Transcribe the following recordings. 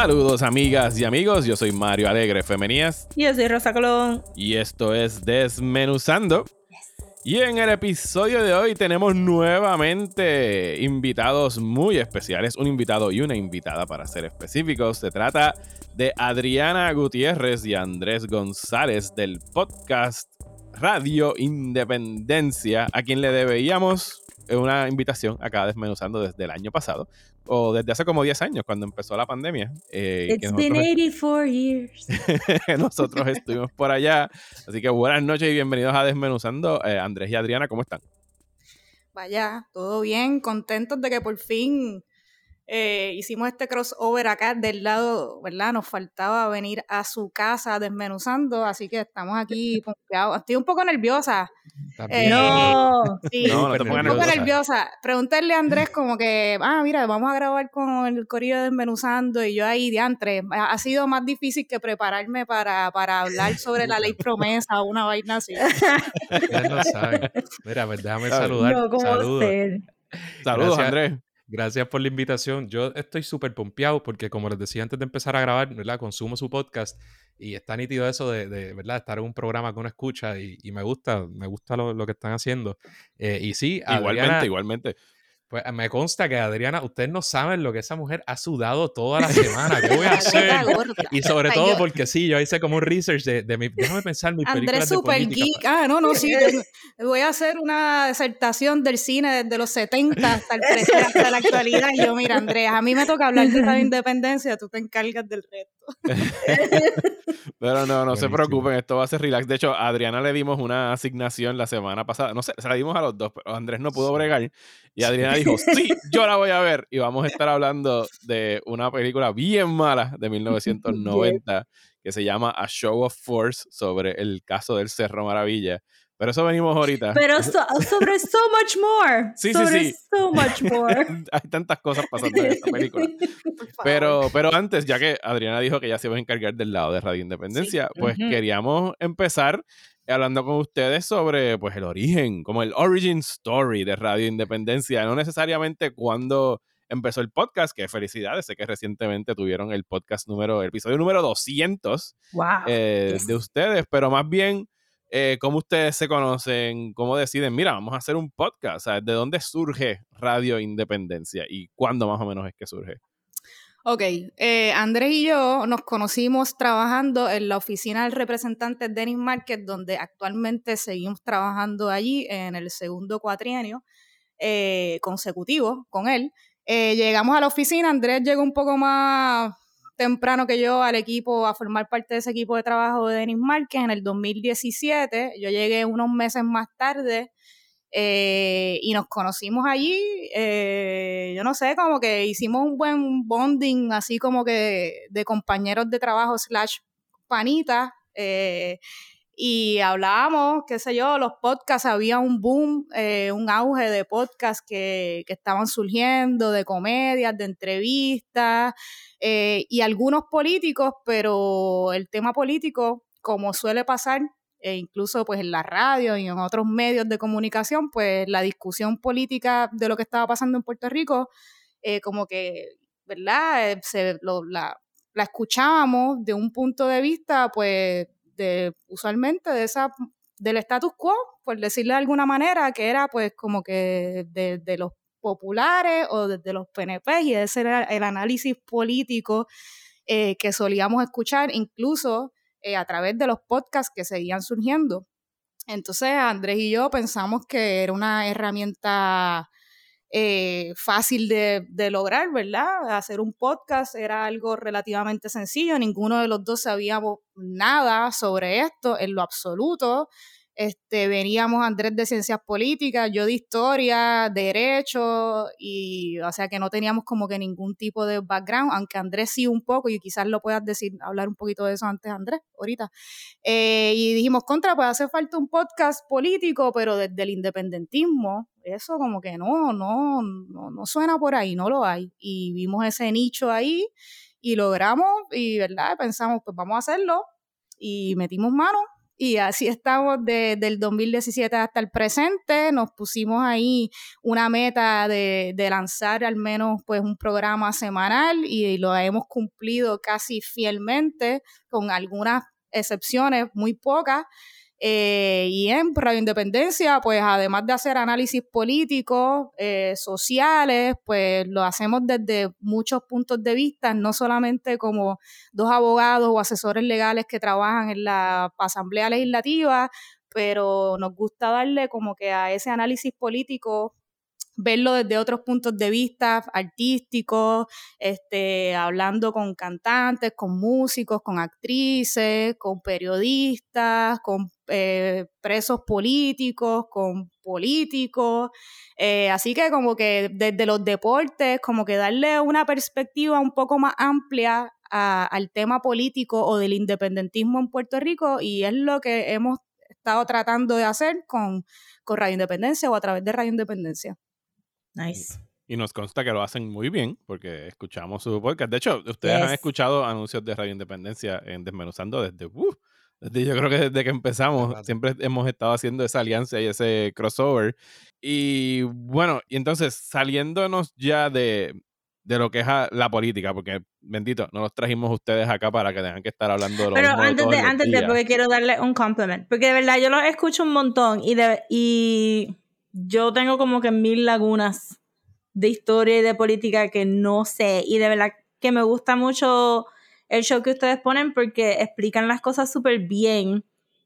Saludos amigas y amigos, yo soy Mario Alegre Femenías Yo soy Rosa Colón. y esto es Desmenuzando. Y en el episodio de hoy tenemos nuevamente invitados muy especiales, un invitado y una invitada para ser específicos. Se trata de Adriana Gutiérrez y Andrés González del podcast Radio Independencia, a quien le debíamos una invitación acá desmenuzando desde el año pasado, o desde hace como 10 años, cuando empezó la pandemia. eh, que It's been nosotros- 84 years. nosotros estuvimos por allá. Así que buenas noches y bienvenidos a Desmenuzando. Eh, Andrés y Adriana, ¿cómo están? Vaya, todo bien, contentos de que por fin eh, hicimos este crossover acá del lado, ¿verdad? Nos faltaba venir a su casa desmenuzando, así que estamos aquí pompeados. Estoy un poco nerviosa. Eh, No. sí, No, no te un poco nerviosa. nerviosa. Preguntarle a Andrés como que, ah, mira, vamos a grabar con el corillo de desmenuzando y yo ahí diantre. Ha ha sido más difícil que prepararme para, para hablar sobre la ley promesa o una vaina así. Ustedes no saben. Mira, pues déjame saludar. No, ¿cómo Saludos. Saludos, Gracias. Andrés. Gracias por la invitación. Yo estoy súper pompeado porque, como les decía antes de empezar a grabar, ¿verdad? Consumo su podcast y está nítido eso de, de, ¿verdad? Estar en un programa que uno escucha y, y me gusta, me gusta lo, lo que están haciendo. Eh, y sí, Igualmente, Adriana, igualmente. Pues me consta que Adriana, ustedes no saben lo que esa mujer ha sudado toda la semana. ¿Qué voy a hacer? Y sobre todo porque sí, yo hice como un research de, de mi, déjame pensar mis Andrés películas de Super política. Geek. Ah, no, no, sí. voy a hacer una disertación del cine desde los 70 hasta, el presente, hasta la actualidad. Y yo, mira, Andrés, a mí me toca hablar de la independencia, tú te encargas del resto. Pero no, no se preocupen, esto va a ser relax. De hecho, a Adriana le dimos una asignación la semana pasada. No sé, se la dimos a los dos, pero Andrés no pudo Sí. bregar. Y Adriana dijo, sí, yo la voy a ver. Y vamos a estar hablando de una película bien mala de 1990 que se llama A Show of Force sobre el caso del Cerro Maravilla. Pero eso venimos ahorita. Pero so- sobre so much more. Sí, sí, sobre sí. so much more. Hay tantas cosas pasando en esta película. Pero, pero antes, ya que Adriana dijo que ya se iba a encargar del lado de Radio Independencia, pues Ujú. queríamos empezar hablando con ustedes sobre pues el origen, como el origin story de Radio Independencia, no necesariamente cuando empezó el podcast, que felicidades, sé que recientemente tuvieron el podcast número, el episodio número 200 Wow. eh, yes. de ustedes, pero más bien eh, cómo ustedes se conocen, cómo deciden, mira, vamos a hacer un podcast, ¿de dónde surge Radio Independencia y cuándo más o menos es que surge? Ok, eh, Andrés y yo nos conocimos trabajando en la oficina del representante Dennis Market, donde actualmente seguimos trabajando allí en el segundo cuatrienio eh, consecutivo con él. Llegamos a la oficina, Andrés llegó un poco más temprano que yo al equipo, a formar parte de ese equipo de trabajo de Denis Márquez en el 2017. Yo llegué unos meses más tarde eh, y nos conocimos allí. eh, yo no sé, como que hicimos un buen bonding, así como que de compañeros de trabajo slash panitas. eh, y hablábamos, qué sé yo, los podcasts, había un boom, eh, un auge de podcasts que, que estaban surgiendo, de comedias, de entrevistas, eh, y algunos políticos, pero el tema político, como suele pasar, e incluso pues en la radio y en otros medios de comunicación, pues la discusión política de lo que estaba pasando en Puerto Rico, eh, como que, ¿verdad? Eh, se, lo- la, la escuchábamos de un punto de vista, pues, de, usualmente de esa, del status quo, por decirlo de alguna manera, que era pues como que de, los populares o desde los PNP, y ese era el análisis político eh, que solíamos escuchar, incluso eh, a través de los podcasts que seguían surgiendo. Entonces, Andrés y yo pensamos que era una herramienta eh, fácil de, de lograr, ¿verdad? Hacer un podcast era algo relativamente sencillo, ninguno de los dos sabíamos nada sobre esto en lo absoluto. Este, veníamos Andrés de Ciencias Políticas, yo de Historia, Derecho, y o sea que no teníamos como que ningún tipo de background, aunque Andrés sí un poco, y quizás lo puedas decir, hablar un poquito de eso antes, Andrés, ahorita. Eh, y dijimos, contra, pues hace falta un podcast político, pero desde el independentismo, eso como que no, no, no, no suena por ahí, no lo hay. Y vimos ese nicho ahí y logramos, y verdad, pensamos, pues vamos a hacerlo, y metimos mano y así estamos de, del 2017 hasta el presente. Nos pusimos ahí una meta de, de, lanzar al menos pues un programa semanal y lo hemos cumplido casi fielmente, con algunas excepciones muy pocas. Eh, y en Radio Independencia, pues además de hacer análisis políticos, eh, sociales, pues lo hacemos desde muchos puntos de vista, no solamente como dos abogados o asesores legales que trabajan en la Asamblea Legislativa, pero nos gusta darle como que a ese análisis político verlo desde otros puntos de vista artísticos, este, hablando con cantantes, con músicos, con actrices, con periodistas, con eh, presos políticos, con políticos. Eh, así que como que desde los deportes, como que darle una perspectiva un poco más amplia a, al tema político o del independentismo en Puerto Rico y es lo que hemos estado tratando de hacer con, con Radio Independencia o a través de Radio Independencia. Nice. Y nos consta que lo hacen muy bien, porque escuchamos su podcast. De hecho, ustedes Yes. han escuchado anuncios de Radio Independencia en Desmenuzando desde, uh, desde yo creo que desde que empezamos. Siempre hemos estado haciendo esa alianza y ese crossover. Y bueno, y entonces saliéndonos ya de, de lo que es la política, porque bendito, no los trajimos ustedes acá para que tengan que estar hablando de lo Pero mismo antes de, los antes de, porque quiero darle un compliment. Porque de verdad yo los escucho un montón y, de, y yo tengo como que mil lagunas de historia y de política que no sé. Y de verdad que me gusta mucho el show que ustedes ponen porque explican las cosas súper bien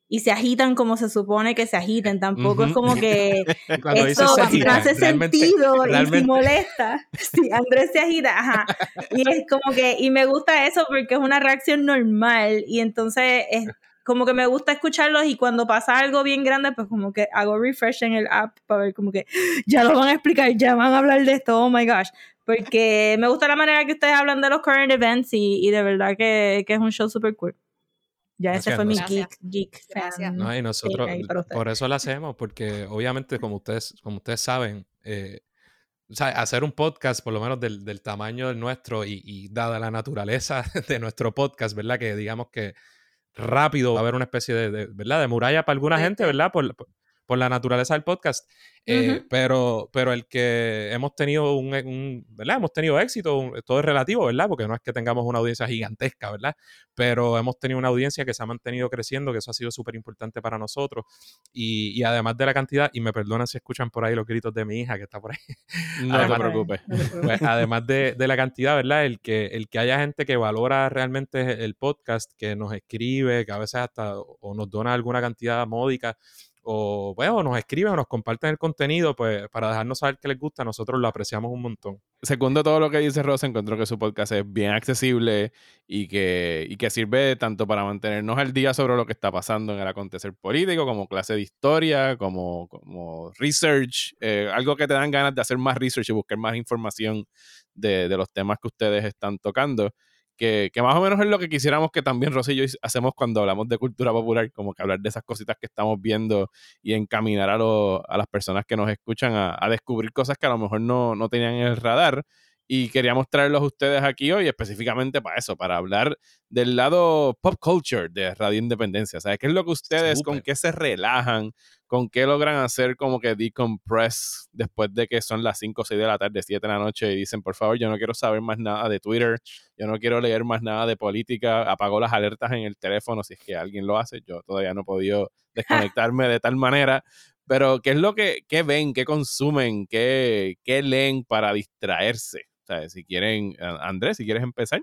y se agitan como se supone que se agiten. Tampoco es como que eso no hace realmente- sentido y realmente- molesta. Sí, Andrés se agita, ajá. Y es como que, y me gusta eso porque es una reacción normal y entonces es como que me gusta escucharlos y cuando pasa algo bien grande, pues como que hago refresh en el app para ver como que ya lo van a explicar, ya van a hablar de esto, oh my gosh. Porque me gusta la manera que ustedes hablan de los current events y, y de verdad que, que es un show super cool. Ya ese Gracias, fue mi gracias. geek, geek Gracias. fan. No, y nosotros, por eso lo hacemos, porque obviamente, como ustedes, como ustedes saben, eh, o sea, hacer un podcast, por lo menos del, del tamaño del nuestro y, y dada la naturaleza de nuestro podcast, ¿verdad? Que digamos que rápido va a haber una especie de, de, ¿verdad? De muralla para alguna Sí, gente. ¿verdad? Por, por- por la naturaleza del podcast. Eh, pero, pero el que hemos tenido un, un- ¿verdad? Hemos tenido éxito, un- todo es relativo, ¿verdad? Porque no es que tengamos una audiencia gigantesca, ¿verdad? Pero hemos tenido una audiencia que se ha mantenido creciendo, que eso ha sido súper importante para nosotros. Y, y además de la cantidad, y me perdonan si escuchan por ahí los gritos de mi hija que está por ahí. No Además- te preocupes. Pues, además de, de la cantidad, ¿verdad? El que, el que haya gente que valora realmente el podcast, que nos escribe, que a veces hasta o nos dona alguna cantidad módica, o bueno, nos escribe o nos comparten el contenido, pues para dejarnos saber que les gusta, nosotros lo apreciamos un montón. Segundo todo lo que dice Rosa, encuentro que su podcast es bien accesible y que, y que sirve tanto para mantenernos al día sobre lo que está pasando en el acontecer político, como clase de historia, como, como research, eh, algo que te dan ganas de hacer más research y buscar más información de, de los temas que ustedes están tocando. Que, que más o menos es lo que quisiéramos que también Rosa y yo hacemos cuando hablamos de cultura popular, como que hablar de esas cositas que estamos viendo y encaminar a, lo- a las personas que nos escuchan a, a descubrir cosas que a lo mejor no, no tenían en el radar. Y queríamos traerlos a ustedes aquí hoy específicamente para eso, para hablar del lado pop culture de Radio Independencia. ¿Sabes qué es lo que ustedes, con Súper. qué se relajan, con qué logran hacer como que decompress después de que son las 5 o 6 de la tarde, 7 de la noche y dicen, por favor, yo no quiero saber más nada de Twitter, yo no quiero leer más nada de política, apagó las alertas en el teléfono si es que alguien lo hace, yo todavía no he podido desconectarme de tal manera, pero ¿qué es lo que qué ven, qué consumen, qué, qué leen para distraerse? O sea, si quieren, Andrés, si quieres empezar.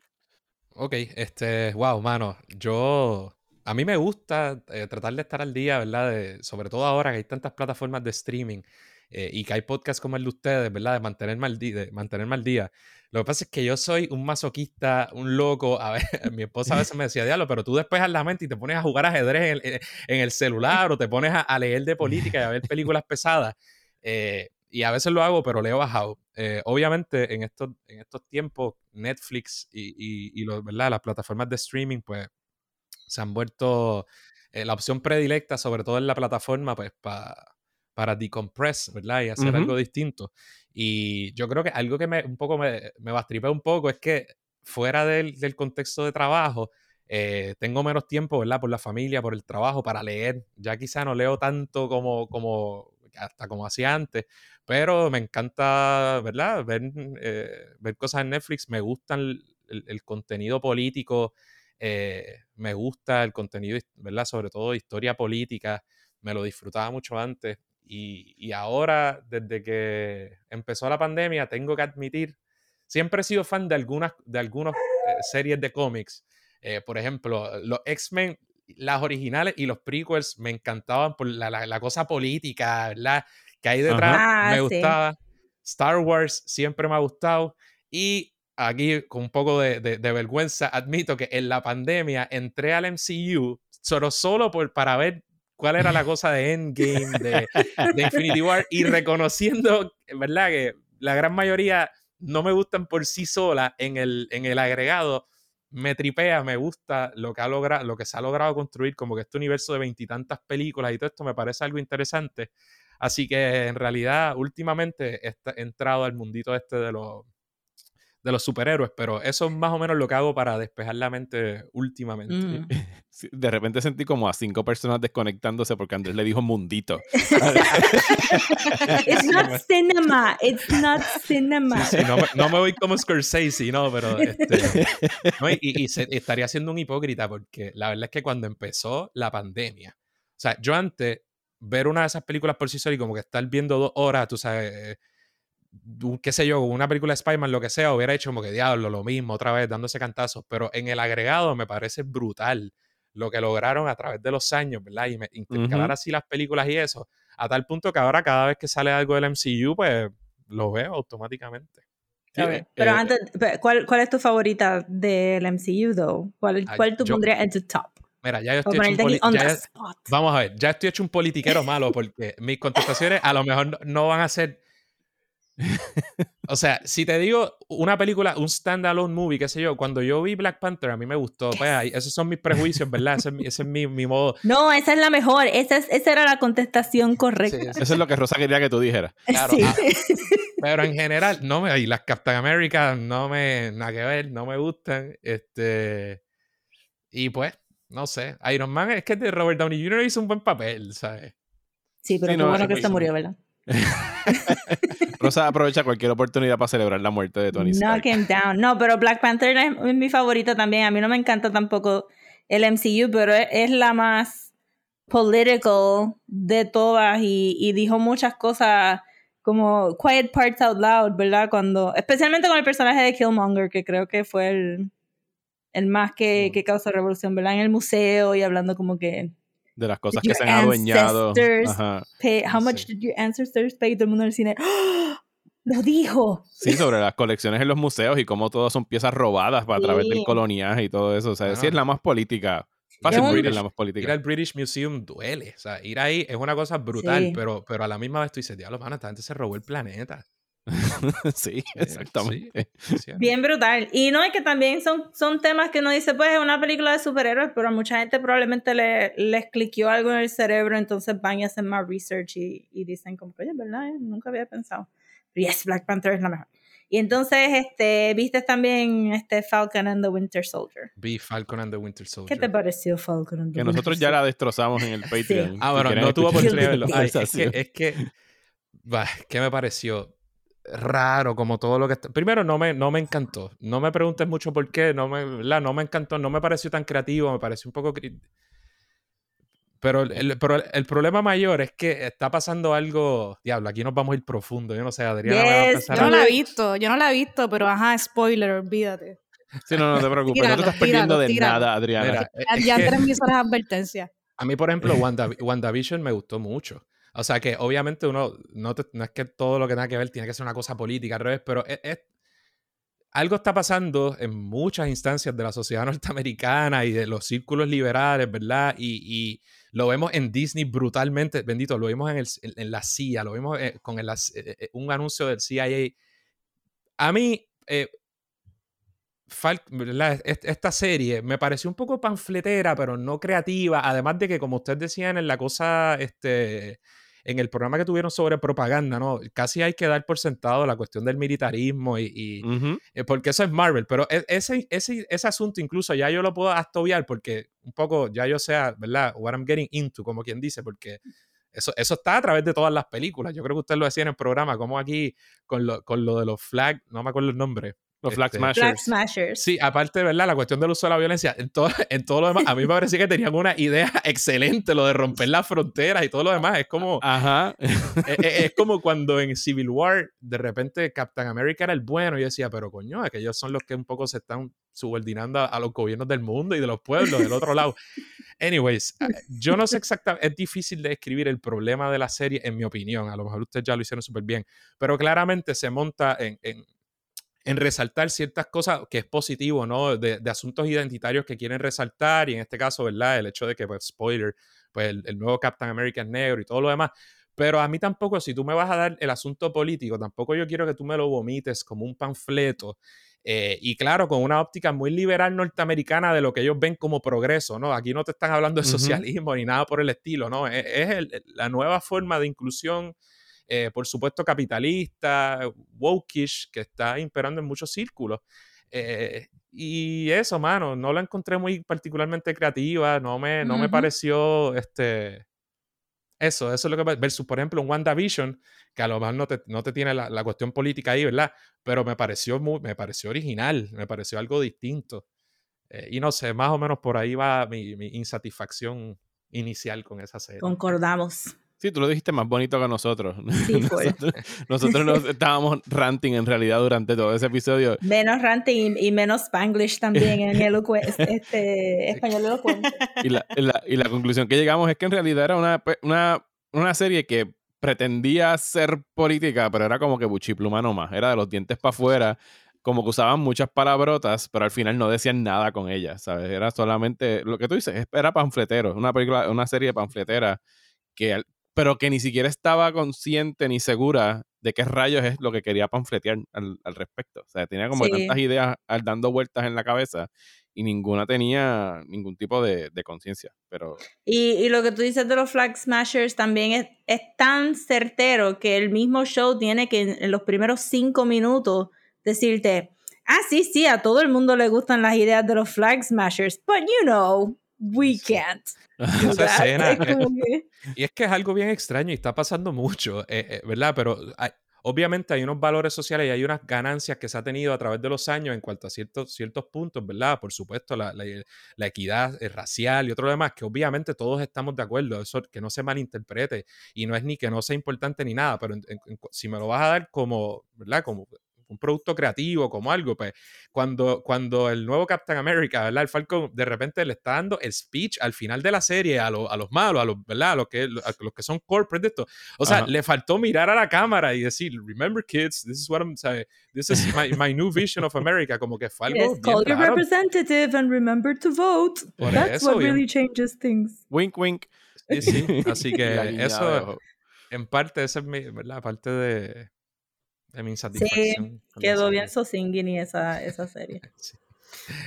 Ok, este, wow, mano, yo, a mí me gusta eh, tratar de estar al día, ¿verdad? De- sobre todo ahora que hay tantas plataformas de streaming eh, y que hay podcasts como el de ustedes, ¿verdad? De mantenerme al, de mantenerme al día. Lo que pasa es que yo soy un masoquista, un loco. A ver, mi esposa a veces me decía, diablo, pero tú despejas la mente y te pones a jugar ajedrez en el, en el celular o te pones a, a, leer de política y a ver películas pesadas. Eh, y a veces lo hago, pero le he bajado. Eh, obviamente, en estos, en estos tiempos, Netflix y, y, y lo, ¿verdad? las plataformas de streaming, pues, se han vuelto eh, la opción predilecta, sobre todo en la plataforma, pues, pa, para decompress, ¿verdad? Y hacer algo distinto. Y yo creo que algo que me, un poco me, me bastripea un poco es que fuera del, del contexto de trabajo, eh, tengo menos tiempo, ¿verdad? Por la familia, por el trabajo, para leer. Ya quizá no leo tanto como, como hasta como hacía antes, pero me encanta, ¿verdad? Ver, eh, ver cosas en Netflix, me gustan el, el- contenido político, eh, me gusta el contenido, ¿verdad? Sobre todo historia política, me lo disfrutaba mucho antes. Y, y ahora, desde que empezó la pandemia, tengo que admitir, siempre he sido fan de algunas de algunas eh, series de cómics. Eh, por ejemplo, los X-Men, las originales y los prequels me encantaban por la, la- la cosa política, ¿verdad? Que hay detrás, me Ah, sí. gustaba. Star Wars siempre me ha gustado. Y aquí, con un poco de, de- de vergüenza, admito que en la pandemia entré al MCU solo, solo por, para ver cuál era la cosa de Endgame, de, de Infinity War, y reconociendo, ¿verdad? Que la gran mayoría no me gustan por sí sola en el, en el agregado, me tripea, me gusta lo que, ha logra, lo que se ha logrado construir, como que este universo de veintitantas películas y todo esto me parece algo interesante. Así que en realidad, últimamente he entrado al mundito este de los, de los superhéroes, pero eso es más o menos lo que hago para despejar la mente últimamente. Mm. Sí, De repente sentí como a cinco personas desconectándose porque Andrés le dijo mundito. It's not cinema. It's not cinema. Sí, no, me, no me voy como Scorsese, no, pero este, no, y, y se- estaría siendo un hipócrita porque la verdad es que cuando empezó la pandemia, o sea, yo antes ver una de esas películas por sí sola y como que estar viendo dos horas, tú sabes, eh, qué sé yo, una película de Spider-Man, lo que sea, hubiera hecho como que diablo, lo mismo, otra vez dándose cantazos, pero en el agregado me parece brutal lo que lograron a través de los años, ¿verdad? Y me- intercalar así las películas y eso, a tal punto que ahora cada vez que sale algo del MCU, pues lo veo automáticamente. Sí, eh, Pero eh, antes, ¿cuál, ¿cuál es tu favorita del MCU, though? ¿Cuál, cuál tú yo- pondrías en tu top? Mira, ya yo estoy hecho un ya-. Vamos a ver, ya estoy hecho un politiquero malo porque mis contestaciones a lo mejor no, no van a ser. O sea, si te digo una película, un standalone movie, qué sé yo, cuando yo vi Black Panther a mí me gustó. Pues ahí, esos son mis prejuicios, ¿verdad? Ese es, mi- ese es mi, mi modo. No, esa es la mejor. Esa, es, esa era la contestación correcta. Sí, Eso es lo que Rosa quería que tú dijeras. claro, Sí. ah, pero en general, no me. Y las Captain America no me. Nada que ver, no me gustan. Este. Y pues, no sé. Iron Man es que de Robert Downey Jr. hizo un buen papel, ¿sabes? Sí, pero Sí, qué no, bueno eso que se murió, ¿verdad? Rosa aprovecha cualquier oportunidad para celebrar la muerte de Tony Stark. Knock him down. No, pero Black Panther es, mi favorita también. A mí no me encanta tampoco el MCU, pero es, es la más political de todas y, y dijo muchas cosas como quiet parts out loud, ¿verdad? Cuando, especialmente con el personaje de Killmonger, que creo que fue el, el más que, que causó revolución, ¿verdad? En el museo y hablando como que De las cosas que se han adueñado. Ajá. pay- how much Sí. did your ancestors pay? Todo el mundo en el cine. ¡Ah! Lo dijo. Sí, sobre las colecciones en los museos y cómo todas son piezas robadas a través del Sí. coloniaje y todo eso. O sea, sí Ah. es la más política. Fácil Breed es la más Ir política. al British Museum duele. O sea, ir ahí es una cosa brutal, Sí. pero, pero a la misma vez tú dices, diablo, mano, esta gente se robó el planeta. sí, exactamente. ¿cierto? Bien brutal. Y no es que también son, son temas que uno dice, pues es una película de superhéroes, pero a mucha gente probablemente le, les cliqueó algo en el cerebro, entonces van y hacen más research y, y dicen como, oye, ¿verdad? Eh, Nunca había pensado. Pero yes, Black Panther es la mejor. Y entonces, este, viste también este Falcon and the Winter Soldier. Vi Falcon and the Winter Soldier. ¿Qué te pareció Falcon and the Que nosotros Winter ya la destrozamos en el Patreon. Ah, Si bueno, no tuvo de verlo. Ay, es que, es que, bah, ¿qué me pareció? Raro, como todo lo que está. Primero, no me, no me encantó. No me preguntes mucho por qué. No me, ¿verdad? no me encantó. No me pareció tan creativo. Me pareció un poco. Pero el, pero el- problema mayor es que está pasando algo. Diablo, aquí nos vamos a ir profundo. Yo no sé, Adriana me va a Yes, empezar Yo no la he visto, yo no la he visto, pero ajá, spoiler, olvídate. Sí, no, no te preocupes. no Tíralo, te estás perdiendo tíralo, de tíralo. nada, Adriana. Mira, Ya, es ya que- tres mis horas de advertencia. A mí, por ejemplo, Wanda, WandaVision me gustó mucho. O sea que obviamente uno, no, te- no es que todo lo que tenga que ver tiene que ser una cosa política al revés, pero es, es- algo está pasando en muchas instancias de la sociedad norteamericana y de los círculos liberales, ¿verdad? Y, y lo vemos en Disney brutalmente, bendito, lo vimos en, el, en la CIA, lo vimos eh, con el, eh, un anuncio del CIA. A mí, eh, esta serie me pareció un poco panfletera, pero no creativa, además de que, como ustedes decían en la cosa, este en el programa que tuvieron sobre propaganda, ¿no? Casi hay que dar por sentado la cuestión del militarismo y, eh, porque eso es Marvel, pero e, ese, ese, ese, asunto incluso ya yo lo puedo hasta obviar porque un poco ya yo sea, ¿verdad? What I'm getting into, como quien dice, porque eso, eso está a través de todas las películas. Yo creo que usted lo decía en el programa, como aquí con lo, con lo de los flags, no me acuerdo el nombre, los Flag este, Smashers. Sí, aparte, ¿verdad? La cuestión del uso de la violencia, en todo, en todo lo demás, a mí me parecía que tenían una idea excelente, lo de romper las fronteras y todo lo demás. Es como. Ajá. Es, e, e, es, como cuando en Civil War, de repente Captain America era el bueno. Y yo decía, pero coño, aquellos son los que un poco se están subordinando a, los gobiernos del mundo y de los pueblos del otro lado. Anyways, yo no sé exactamente, es difícil de describir el problema de la serie, en mi opinión. A lo mejor ustedes ya lo hicieron súper bien, pero claramente se monta en, en en resaltar ciertas cosas que es positivo, ¿no? De, asuntos identitarios que quieren resaltar y en este caso, ¿verdad? El hecho de que, pues, spoiler, pues el, nuevo Captain America es negro y todo lo demás. Pero a mí tampoco, si tú me vas a dar el asunto político, tampoco yo quiero que tú me lo vomites como un panfleto. Eh, y claro, con una óptica muy liberal norteamericana de lo que ellos ven como progreso, ¿no? Aquí no te están hablando de socialismo ni nada por el estilo, ¿no? Es, es la nueva forma de inclusión eh, por supuesto, capitalista, wokish, que está imperando en muchos círculos. Eh, y eso, mano, no la encontré muy particularmente creativa, no me, no me pareció, este, eso, eso es lo que versus, por ejemplo, un WandaVision, que a lo mejor no te, no te tiene la, la, cuestión política ahí, ¿verdad? Pero me pareció, muy, me pareció original, me pareció algo distinto. Eh, y no sé, más o menos por ahí va mi, mi insatisfacción inicial con esa serie. Concordamos. Sí, tú lo dijiste más bonito que nosotros. Sí, nosotros, nos estábamos ranting en realidad durante todo ese episodio. Menos ranting y, menos spanglish también en el este, español elocuente. Y la, y la, conclusión que llegamos es que en realidad era una, una, una serie que pretendía ser política, pero era como que buchipluma nomás. Era de los dientes para afuera como que usaban muchas palabrotas, pero al final no decían nada con ellas, ¿sabes? Era solamente, lo que tú dices, era panfletero, una película, una serie panfletera que pero que ni siquiera estaba consciente ni segura de qué rayos es lo que quería panfletear al, respecto. O sea, tenía como tantas ideas dando vueltas en la cabeza y ninguna tenía ningún tipo de, conciencia. Pero... Y, lo que tú dices de los Flag Smashers también es, es, tan certero que el mismo show tiene que en, en los primeros cinco minutos decirte, ah, sí, sí, a todo el mundo le gustan las ideas de los Flag Smashers, but you know, we can't. Esa escena. Y es que es algo bien extraño y está pasando mucho, eh, eh, ¿verdad? Pero obviamente hay unos valores sociales y hay unas ganancias que se ha tenido a través de los años en cuanto a ciertos, ciertos puntos, ¿verdad? Por supuesto, la, la, equidad racial y otro demás, que obviamente todos estamos de acuerdo, eso que no se malinterprete y no es ni que no sea importante ni nada, pero si me lo vas a dar como, ¿verdad? Como un producto creativo, como algo, pues cuando, cuando el nuevo Captain America, ¿verdad? El Falcon de repente le está dando el speech al final de la serie a, a los malos, a los, ¿verdad? A los que, los que son corporate de esto. O sea, le faltó mirar a la cámara y decir, remember kids, this is what I'm saying, this is my, my new vision of America, como que fue algo yes, call your representative and remember to vote. That's what really changes things. Wink, wink. Sí, sí. Así que eso, en parte, esa es mi, ¿verdad? Parte de de mi insatisfacción. Sí, quedó bien Sosingini esa, esa serie. Sí.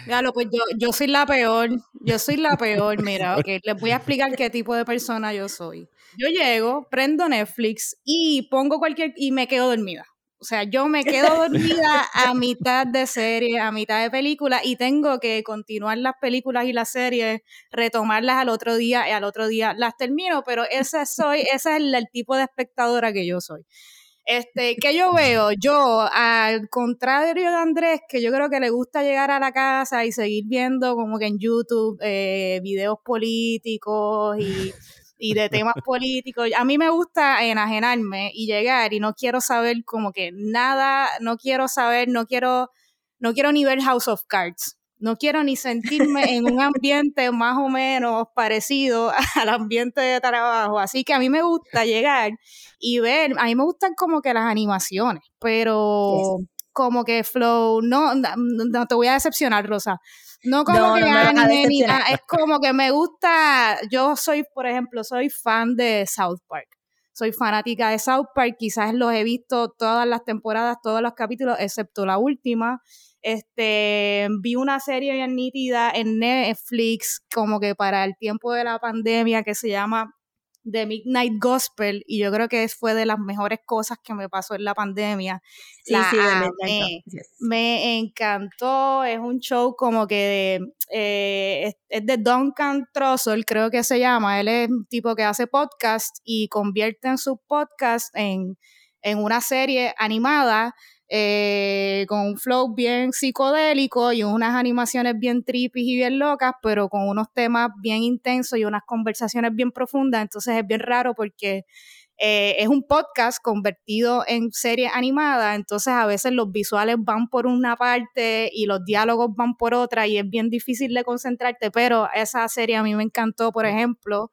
Galo, pues yo, yo soy la peor, yo soy la peor, mira, ok, les voy a explicar qué tipo de persona yo soy. Yo llego, prendo Netflix y pongo cualquier, y me quedo dormida. O sea, yo me quedo dormida a mitad de serie, a mitad de película y tengo que continuar las películas y las series, retomarlas al otro día y al otro día las termino, pero ese soy, ese es el tipo de espectadora que yo soy. Este, ¿qué yo veo? Yo, al contrario de Andrés, que yo creo que le gusta llegar a la casa y seguir viendo como que en YouTube eh, videos políticos y, y de temas políticos. A mí me gusta enajenarme y llegar y no quiero saber como que nada, no quiero saber, no quiero, no quiero ni ver House of Cards no quiero ni sentirme en un ambiente más o menos parecido al ambiente de trabajo. Así que a mí me gusta llegar y ver, a mí me gustan como que las animaciones, pero como que flow, no, no, no te voy a decepcionar, Rosa. No como No, que anime ni nada, es como que me gusta, yo soy, por ejemplo, soy fan de South Park. Soy fanática de South Park, quizás los he visto todas las temporadas, todos los capítulos, excepto la última. Este, vi una serie bien nítida en Netflix, como que para el tiempo de la pandemia, que se llama The Midnight Gospel, y yo creo que fue de las mejores cosas que me pasó en la pandemia. Sí, La sí, amé. Yes. Me encantó, es un show como que de, eh, es, es de Duncan Trussell, creo que se llama. Él es un tipo que hace podcast y convierte en su podcast en, en una serie animada eh, con un flow bien psicodélico y unas animaciones bien trippy y bien locas, pero con unos temas bien intensos y unas conversaciones bien profundas. Entonces es bien raro porque eh, es un podcast convertido en serie animada, entonces a veces los visuales van por una parte y los diálogos van por otra y es bien difícil de concentrarte, pero esa serie a mí me encantó, por ejemplo,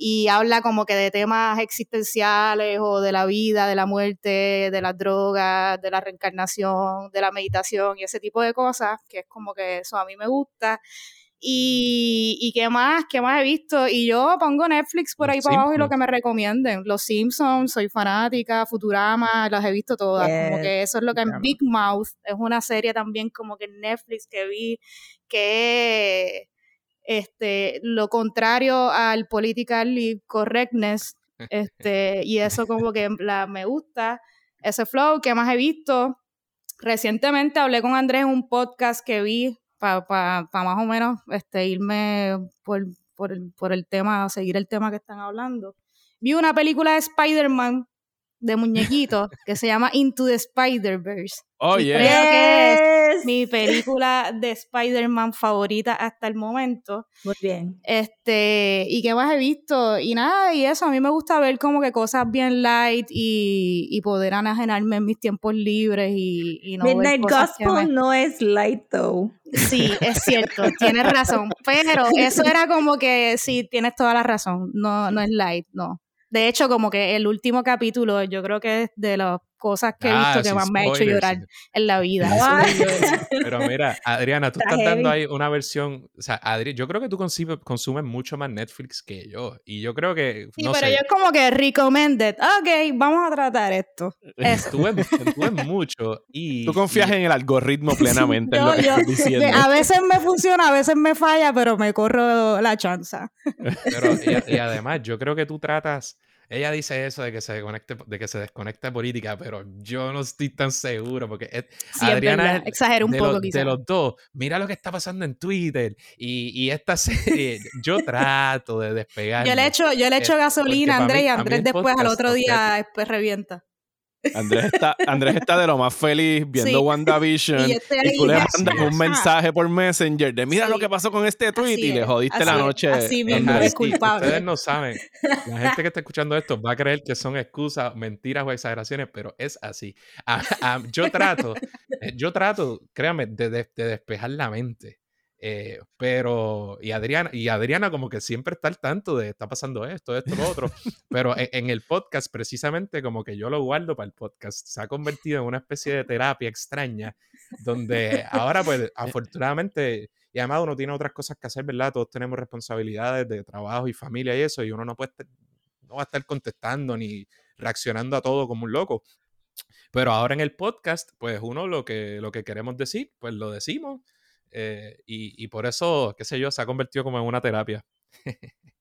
y habla como que de temas existenciales o de la vida, de la muerte, de las drogas, de la reencarnación, de la meditación y ese tipo de cosas, que es como que eso a mí me gusta. Y, y qué más, qué más he visto. Y yo pongo Netflix por Los ahí para abajo y lo Simpsons. que me recomienden. Los Simpsons, soy fanática, Futurama, las he visto todas. Como Yes, que eso es lo que Futurama. Big Mouth es una serie también como que en Netflix que vi que este lo contrario al politically correctness este y eso como que la me gusta ese flow que más he visto. Recientemente hablé con Andrés en un podcast que vi para más o menos este irme por, por, el, por el tema seguir el tema que están hablando. Vi una película de Spider-Man de muñequitos que se llama Into the Spider-Verse Oh, yeah. creo que es mi película de Spider-Man favorita hasta el momento. Muy bien. Este, y qué más he visto, y nada, y eso, a mí me gusta ver como que cosas bien light y, y poder anajenarme en mis tiempos libres y, y no ver Midnight cosas que Gospel me- no es light though. Sí, es cierto, tienes razón, pero eso era como que sí, tienes toda la razón, no, no es light, no. De hecho, como que el último capítulo, yo creo que es de las cosas que he Ah, visto que más me ha hecho llorar en la vida. Ah. Pero mira, Adriana, tú Está estás dando heavy. ahí una versión, o sea, Adri, yo creo que tú consumes, mucho más Netflix que yo. Y yo creo que, Sí, no pero sé, yo es como que recommended. Ok, vamos a tratar esto. Tú ves, tú ves mucho y... Tú confías y- en el algoritmo plenamente en lo que yo- estás diciendo. A veces me funciona, a veces me falla, pero me corro la chanza. Pero, y, y además, yo creo que tú tratas. Ella dice eso de que se desconecte, de que se desconecta política, pero yo no estoy tan seguro porque es- Sí, Adriana es Exagero un de, poco, los, quizás. de los dos. Mira lo que está pasando en Twitter y, y esta serie. Yo trato de despegar. Yo le echo, yo le echo Eh, gasolina a Andrés y Andrés después al otro día después revienta. Andrés está, Andrés está de lo más feliz viendo Sí. WandaVision. Y tú le mandas un mensaje por Messenger de mira Sí. lo que pasó con este tweet Así y le jodiste así la noche. así mismo, es culpable. Ustedes no saben. La gente que está escuchando esto va a creer que son excusas, mentiras o exageraciones, pero es así. A- a- yo trato, eh, yo trato, de, de- de despejar la mente. Eh, pero, y Adriana, y Adriana como que siempre está al tanto de está pasando esto, esto, lo otro. Pero en, en el podcast, precisamente como que yo lo guardo para el podcast, se ha convertido en una especie de terapia extraña, donde ahora pues afortunadamente y además uno tiene otras cosas que hacer, ¿verdad? Todos tenemos responsabilidades de trabajo y familia y eso, y uno no puede no va a estar contestando ni reaccionando a todo como un loco. Pero ahora en el podcast, pues uno lo que, lo que queremos decir, pues lo decimos. Eh, y, por eso, qué sé yo, se ha convertido como en una terapia.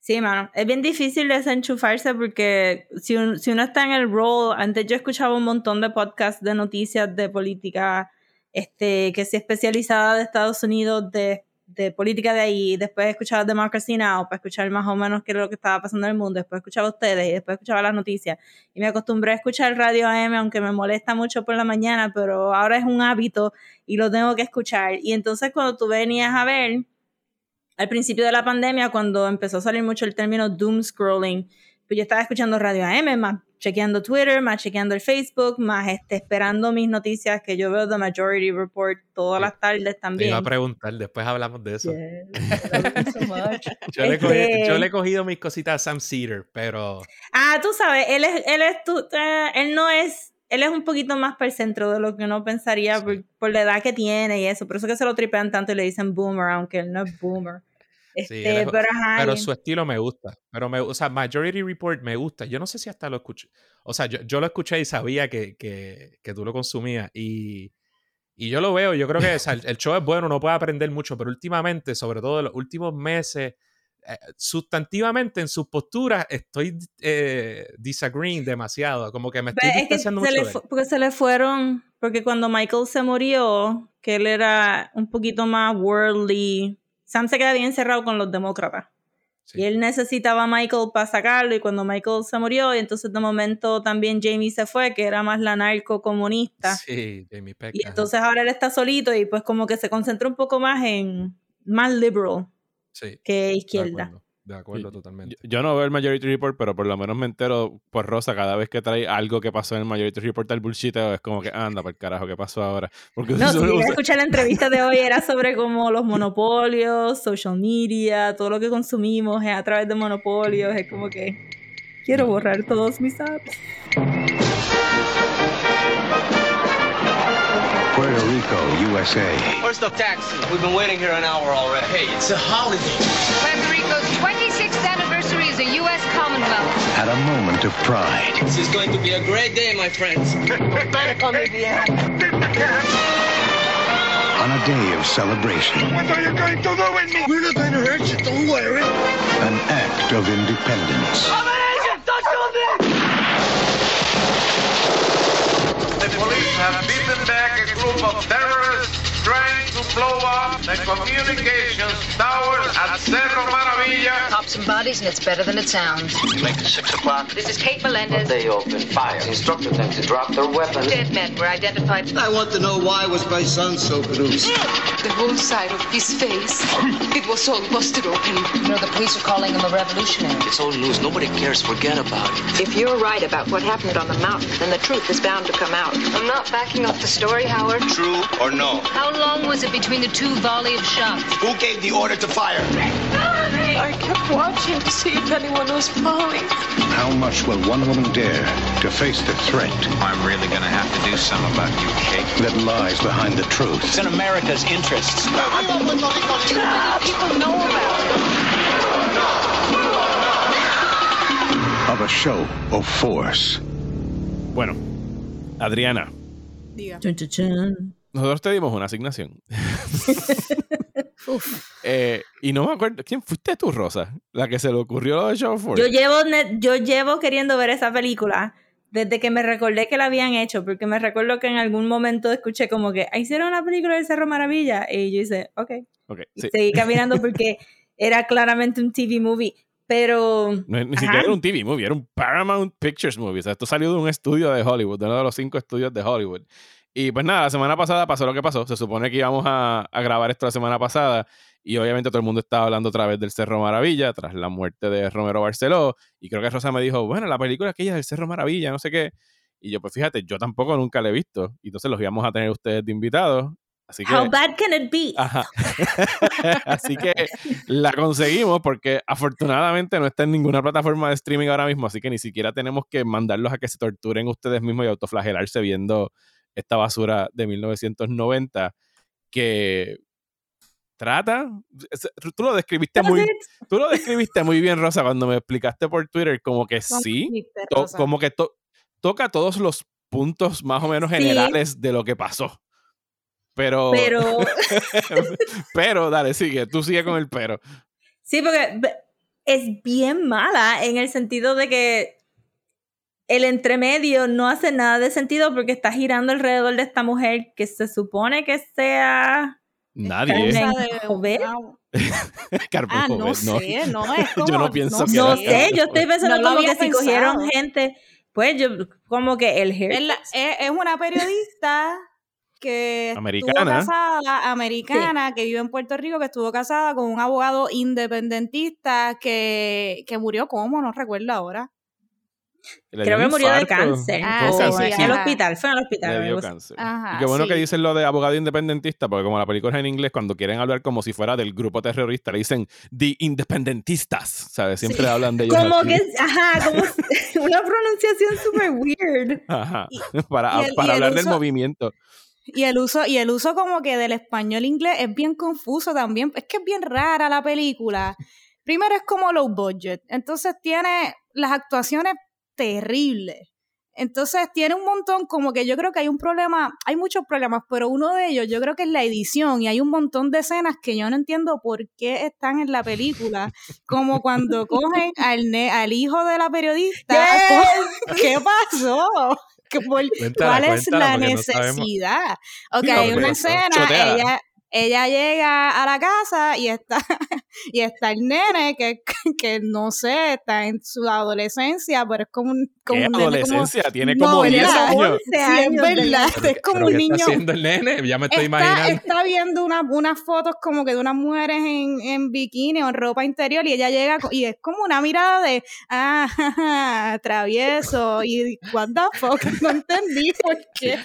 Sí, mano. Es bien difícil desenchufarse porque si, un- si uno está en el role, antes yo escuchaba un montón de podcasts de noticias de política, este, que se especializada de Estados Unidos, de, de política de ahí, después escuchaba Democracy Now, para escuchar más o menos qué es lo que estaba pasando en el mundo, después escuchaba ustedes y después escuchaba las noticias. Y me acostumbré a escuchar radio AM, aunque me molesta mucho por la mañana, pero ahora es un hábito y lo tengo que escuchar. Y entonces cuando tú venías a ver, al principio de la pandemia, cuando empezó a salir mucho el término doom scrolling, pues yo estaba escuchando Radio AM, más chequeando Twitter, más chequeando el Facebook, más este, esperando mis noticias que yo veo The Majority Report todas Sí. las tardes Te también. iba a preguntar, después hablamos de eso. So much. Yo, le Este- yo le he cogido mis cositas a Sam Cedar, pero Ah, tú sabes, él es, él es tu, eh, él no es él es un poquito más para el centro de lo que uno pensaría Sí. por, por la edad que tiene y eso. Por eso que se lo tripean tanto y le dicen boomer, aunque él no es boomer. Este, Sí, pero ajá, Pero su estilo me gusta. Pero me, o sea, Majority Report me gusta. Yo no sé si hasta lo escuché. O sea, yo, yo lo escuché y sabía que, que, que tú lo consumías. Y, y yo lo veo. Yo creo que o sea, el, el show es bueno, uno puede aprender mucho. Pero últimamente, sobre todo en los últimos meses, eh, sustantivamente en sus posturas, estoy eh, disagreeing demasiado. Como que me estoy es que distanciando se mucho le, porque se le fueron, porque cuando Michael se murió, que él era un poquito más worldly, Sam se queda bien encerrado con los demócratas. Sí. Y él necesitaba a Michael para sacarlo y cuando Michael se murió y entonces de momento también Jamie se fue, que era más la narco comunista. Sí, Jamie Peck. Y ajá. entonces ahora él está solito y pues como que se concentra un poco más en más liberal Sí, que izquierda. De acuerdo, totalmente. Yo, yo no veo el Majority Report, pero por lo menos me entero por Rosa cada vez que trae algo que pasó en el Majority Report al bullshit. Es como que anda, por carajo, ¿qué pasó ahora? Porque No, si usa- escuchar la entrevista de hoy era sobre como los monopolios, social media, todo lo que consumimos es a través de monopolios, es como que quiero borrar todos mis apps. Puerto Rico, USA. Where's the taxi? We've been waiting here an hour already. Hey, it's a holiday. U.S. Commonwealth. At a moment of pride. This is going to be a great day, my friends. On a day of celebration. What are you going to do with me? We're not going to hurt you, don't worry. An act of independence. The police have beaten back a group of terrorists trying to blow up the communications towers at Cerro Maravilla. Pop some bodies and it's better than it sounds. Make it six o'clock. This is Kate Melendez. They opened fire. Instructed them to drop their weapons. Dead men were identified. I want to know why was my son so bruised? The whole side of his face. It was all busted open. You know, the police are calling him a revolutionary. It's old news. Nobody cares. Forget about it. If you're right about what happened on the mountain, then the truth is bound to come out. I'm not backing off the story, Howard. True or no? How long was it between the two volley of shots? Who gave the order to fire? I kept watching to see if anyone was falling. How much will one woman dare to face the threat I'm really gonna have to do something about you, Kate. that lies behind the truth? It's in America's interests. Too many people know about it. Of a show of force. Bueno, Adriana, Diga. Chun, chun, chun. Nosotros te dimos una asignación. Eh, y no me acuerdo, ¿quién fuiste tú, Rosa? La que se le ocurrió lo de Show. Yo llevo, yo llevo queriendo ver esa película desde que me recordé que la habían hecho, porque me recuerdo que en algún momento escuché como que "Ah, hicieron una película del Cerro Maravilla y yo hice, ok, Ok, y sí. seguí caminando porque era claramente un TV movie, pero No, ni Ajá. siquiera era un TV movie, era un Paramount Pictures movie. O sea, esto salió de un estudio de Hollywood, de uno de los cinco estudios de Hollywood. Y pues nada, la semana pasada pasó lo que pasó. Se supone que íbamos a, a grabar esto la semana pasada. Y obviamente todo el mundo estaba hablando otra vez del Cerro Maravilla tras la muerte de Romero Barceló. Y creo que Rosa me dijo, bueno, la película aquella del Cerro Maravilla, no sé qué. Y yo, pues fíjate, yo tampoco nunca la he visto. Y entonces los íbamos a tener ustedes de invitados. Así que. how bad can it be? Ajá. así que la conseguimos porque afortunadamente no está en ninguna plataforma de streaming ahora mismo, así que ni siquiera tenemos que mandarlos a que se torturen ustedes mismos y autoflagelarse viendo esta basura de 1990 que trata tú lo describiste muy tú lo describiste muy bien Rosa cuando me explicaste por Twitter como que sí to- como que to- toca todos los puntos más o menos Sí. generales de lo que pasó pero Pero pero, dale, sigue. Tú sigue con el pero. sí, porque es bien mala en el sentido de que el entremedio no hace nada de sentido porque está girando alrededor de esta mujer que se supone que sea Nadie. Jovet. Carmen Ah, no Jovet, sé, no, es Yo como- no pienso no que No sé, yo estoy pensando No como que si cogieron gente, pues yo como que el hair. Es, la- es- es una periodista que estuvo Americana. casada, americana, que vive en Puerto Rico, que estuvo casada con un abogado independentista que, que murió como, no recuerdo ahora. Le Creo que murió de cáncer. Ah, Fue o cáncer, sí, en sí. el ajá. hospital, fue en el hospital. Le dio cáncer. Ajá, y qué bueno que sí. dicen lo de abogado independentista, porque como la película es en inglés, cuando quieren hablar como si fuera del grupo terrorista, le dicen The Independentistas, ¿sabes? Siempre Sí. hablan de ellos. Como así. que, ajá, como una pronunciación súper weird. Ajá. Para, y el- para el hablar del uso- movimiento. Y el uso, y el uso como que del español inglés es bien confuso también. Es que es bien rara la película. Primero es como low budget. Entonces tiene las actuaciones terribles. Entonces tiene un montón, como que yo creo que hay un problema, hay muchos problemas, pero uno de ellos yo creo que es la edición y hay un montón de escenas que yo no entiendo por qué están en la película, como cuando cogen al, ne- al hijo de la periodista. ¿Qué pasó? ¿Qué- por- Cuéntala, ¿Cuál es la porque no necesidad? Ok, hay una escena, ella, ella llega a la casa y está, y está el nene que, que no sé, está en su adolescencia, pero es como un, como ¿Qué un nene como- adolescencia? Tiene No, como 10 ¿verdad? años. Sí, es verdad, Pero es como pero un ¿qué niño. está haciendo el nene? Ya me estoy Está, imaginando. está viendo una- unas fotos como que de unas mujeres en, en bikini o en ropa interior y ella llega y es como una mirada de, ah, jaja, travieso y what the fuck, no entendí por qué.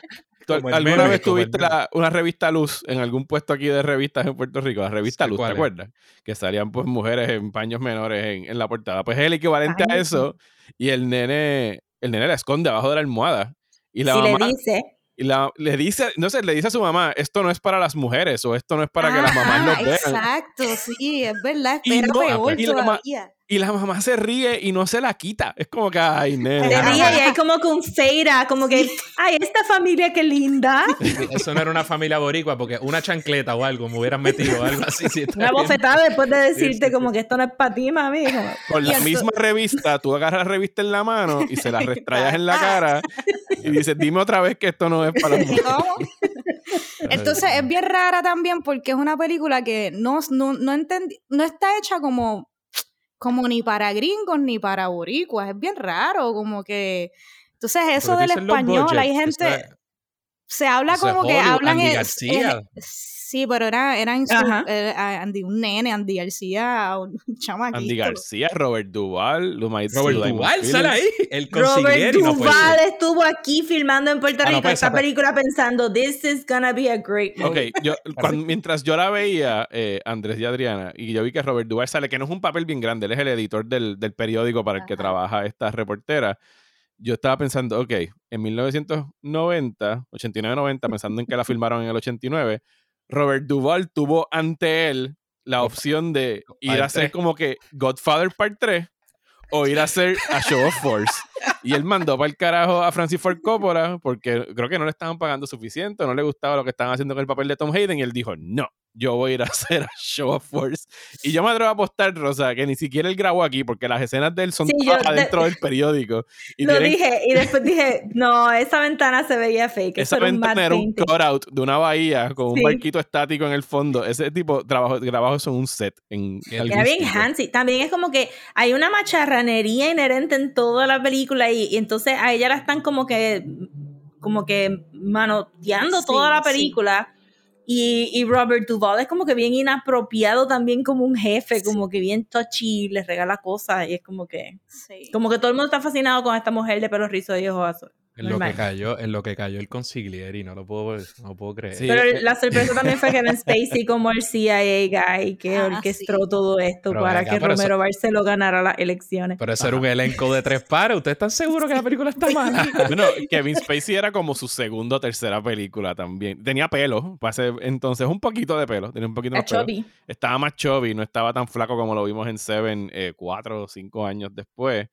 ¿Tú Como el ¿Alguna meme, vez tuviste la- una revista Luz en algún puesto aquí de revistas en Puerto Rico? La revista Sí, Luz, ¿te acuerdas? Que salían pues mujeres en paños menores en, en la portada. Pues es el equivalente a eso y el nene, el nene la esconde abajo de la almohada. Y la si mamá le dice, y la- le dice, no sé, le dice a su mamá, esto no es para las mujeres o esto no es para que las mamás Ajá, lo vean. Exacto, sí, es verdad, Y no- peor y la. Y la mamá se ríe y no se la quita. Es como que, ay, nene. se ríe y hay como fade out, como que, ay, esta familia qué linda. Eso no era una familia boricua, porque una chancleta o algo me hubieran metido algo así. sí, está Una bien. bofetada después de decirte sí, como que esto no es para ti, mami. Con la misma revista, tú agarras la revista en la mano y se la restrayas en la cara y dices, dime otra vez que esto no es para. ¿Cómo? Entonces es bien rara también porque es una película que no, no, no, entendí- no está hecha como, como ni para gringos ni para boricuas. Es bien raro, como que... Entonces eso del español, budget, hay gente... Se habla como que Hollywood, hablan... Andy es- García. es- sí, pero era, era en su- eh, Andy, un nene, Andy García, un chamaquito. Andy García, Robert Duvall, Lumay Robert Duval sale ahí, el Robert no Duval estuvo aquí filmando en Puerto Ah, no, Rico pues, esta pe- película pensando, this is gonna be a great movie. Ok, yo, cuando- mientras yo la veía, eh, Andrés y Adriana, y yo vi que Robert Duval sale, que no es un papel bien grande, él es el editor del, del periódico para el que trabaja esta reportera. Yo estaba pensando, ok, en 1990, 89-90, pensando en que la filmaron en el 89, Robert Duval tuvo ante él la opción de ir a hacer como que Godfather Part 3 o ir a hacer a Show of Force. Y él mandó para el carajo a Francis Ford Coppola porque creo que no le estaban pagando suficiente, no le gustaba lo que estaban haciendo con el papel de Tom Hayden y él dijo, no, yo voy a ir a hacer a Show of Force. Y yo me atrevo a apostar, Rosa, que ni siquiera él grabó aquí porque las escenas de él son Sí, yo todas de- adentro del periódico. Y Lo tienen- dije y después dije, no, esa ventana se veía fake. esa un ventana era un cutout de una bahía con un Sí. barquito estático en el fondo. Ese tipo trabajo, grabó eso en un set. En Era bien sitio. handsy. También es como que hay una macharranería inherente en toda la película y, y entonces a ella la están como que como que manoteando Sí, toda la sí. película. Y, y Robert Duvall es como que bien inapropiado también como un jefe, como que bien touchy, le regala cosas y es como que Sí. como que todo el mundo está fascinado con esta mujer de pelo rizo y ojos azules. En lo, que cayó, en lo que cayó el consigliere, no lo puedo, no puedo creer. Sí. Pero la sorpresa también fue Kevin Spacey como el CIA guy que Ah, orquestó sí. todo esto Pero para venga, que pero eso- Romero Barceló ganara las elecciones. Pero ese era un elenco de tres pares. ¿Ustedes están seguros que la película está mala? Bueno, Kevin Spacey era como su segunda o tercera película también. Tenía pelo, para ser- entonces un poquito de pelo. Tenía un poquito más pelo. Estaba más chubby, no estaba tan flaco como lo vimos en Seven eh, cuatro o cinco años después.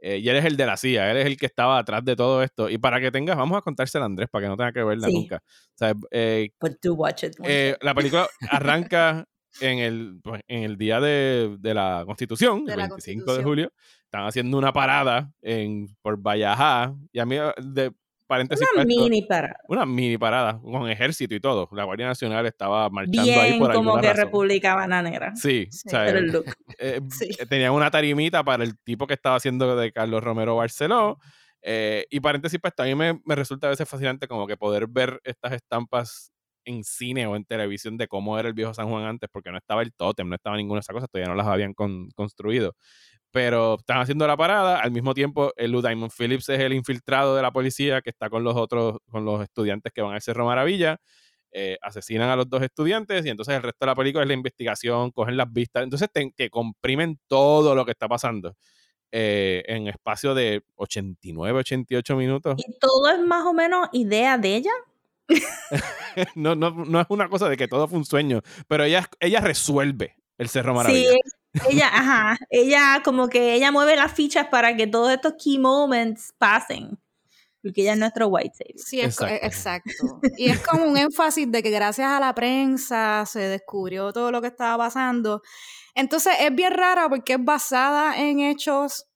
Eh, y él es el de la CIA, él es el que estaba atrás de todo esto. Y para que tengas, vamos a contársela a Andrés para que no tenga que verla Sí. nunca. O sea, eh, But do watch it. eh, la película arranca en el, pues, en el día de, de la Constitución, De el la 25 de julio. Están haciendo una parada en, por Vallajá. Y a mí, de paréntesis, Una mini para. una mini parada con ejército y todo. La Guardia Nacional estaba marchando ahí por como que razón. República Bananera. Sí, Sí. o sea, Pero el look. eh, Sí. tenían una tarimita para el tipo que estaba haciendo de Carlos Romero Barceló. eh, y paréntesis, pues a mí me, me resulta a veces fascinante como que poder ver estas estampas en cine o en televisión de cómo era el viejo San Juan antes, porque no estaba el tótem, no estaba ninguna de esas cosas, todavía no las habían con- construido. Pero están haciendo la parada. Al mismo tiempo, el Lou Diamond Phillips es el infiltrado de la policía que está con los otros, con los estudiantes que van al Cerro Maravilla. Eh, asesinan a los dos estudiantes y entonces el resto de la película es la investigación, cogen las vistas. Entonces te, te comprimen todo lo que está pasando eh, en espacio de 89, 88 minutos. Y todo es más o menos idea de ella. no, no, no es una cosa de que todo fue un sueño, pero ella, ella resuelve el Cerro Maravilla. Sí, ella, ajá, ella como que ella mueve las fichas para que todos estos key moments pasen. Porque ella es nuestro white savior. Sí, es, exacto. exacto. Y es como un énfasis de que gracias a la prensa se descubrió todo lo que estaba pasando. Entonces es bien rara porque es basada en hechos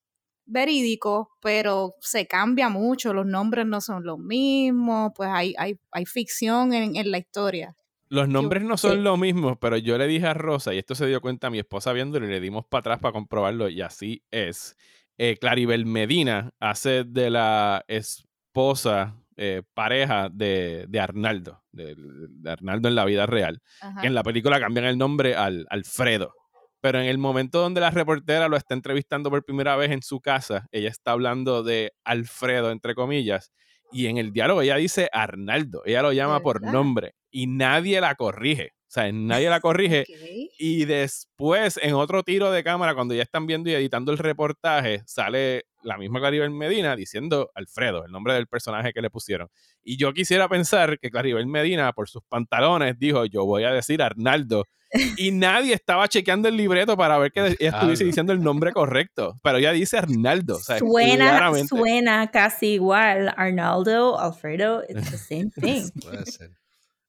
verídicos, pero se cambia mucho, los nombres no son los mismos, pues hay, hay, hay ficción en, en la historia. Los nombres no son los mismos, pero yo le dije a Rosa, y esto se dio cuenta a mi esposa viéndolo, y le dimos para atrás para comprobarlo, y así es. Eh, Claribel Medina hace de la esposa, eh, pareja de, de Arnaldo, de, de, Arnaldo en la vida real. En la película cambian el nombre al Alfredo. Pero en el momento donde la reportera lo está entrevistando por primera vez en su casa, ella está hablando de Alfredo, entre comillas, y en el diálogo ella dice Arnaldo, ella lo llama por nombre y nadie la corrige. O sea, nadie la corrige. Okay. Y después, en otro tiro de cámara, cuando ya están viendo y editando el reportaje, sale la misma Claribel Medina diciendo Alfredo, el nombre del personaje que le pusieron. Y yo quisiera pensar que Claribel Medina, por sus pantalones, dijo, yo voy a decir Arnaldo. y nadie estaba chequeando el libreto para ver que ella estuviese diciendo el nombre correcto. Pero ella dice Arnaldo. O sea, suena, claramente. suena casi igual. Arnaldo, Alfredo, it's the same thing. Puede ser.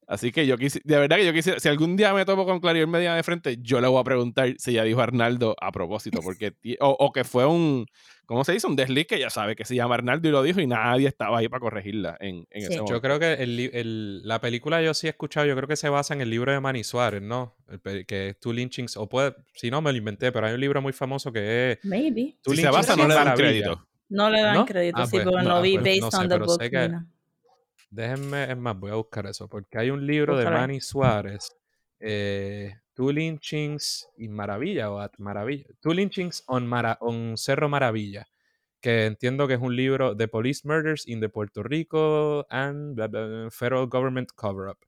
Así que yo quisiera, de verdad que yo quisiera, si algún día me topo con Claribel Medina de frente, yo le voy a preguntar si ella dijo Arnaldo a propósito, porque, o, o, que fue un, ¿cómo se dice? Un desliz que ya sabe que se llama Arnaldo y lo dijo y nadie estaba ahí para corregirla en, en sí. ese momento. Yo creo que el, el, la película yo sí he escuchado, yo creo que se basa en el libro de Manny Suárez, ¿no? El, que es Two Lynchings, o puede, si no me lo inventé, pero hay un libro muy famoso que es... Maybe. Two si se basa no le dan crédito. No le dan ¿No? crédito, ah, sí, pues, pero no, no vi pues, based no sé, on the book. Déjenme, es más, voy a buscar eso, porque hay un libro de. Manny Suárez, eh, Two Lynchings y Maravilla, o at Maravilla, Two Lynchings on, Mara, on Cerro Maravilla, que entiendo que es un libro de Police Murders in the Puerto Rico and blah, blah, blah, Federal Government Cover-Up,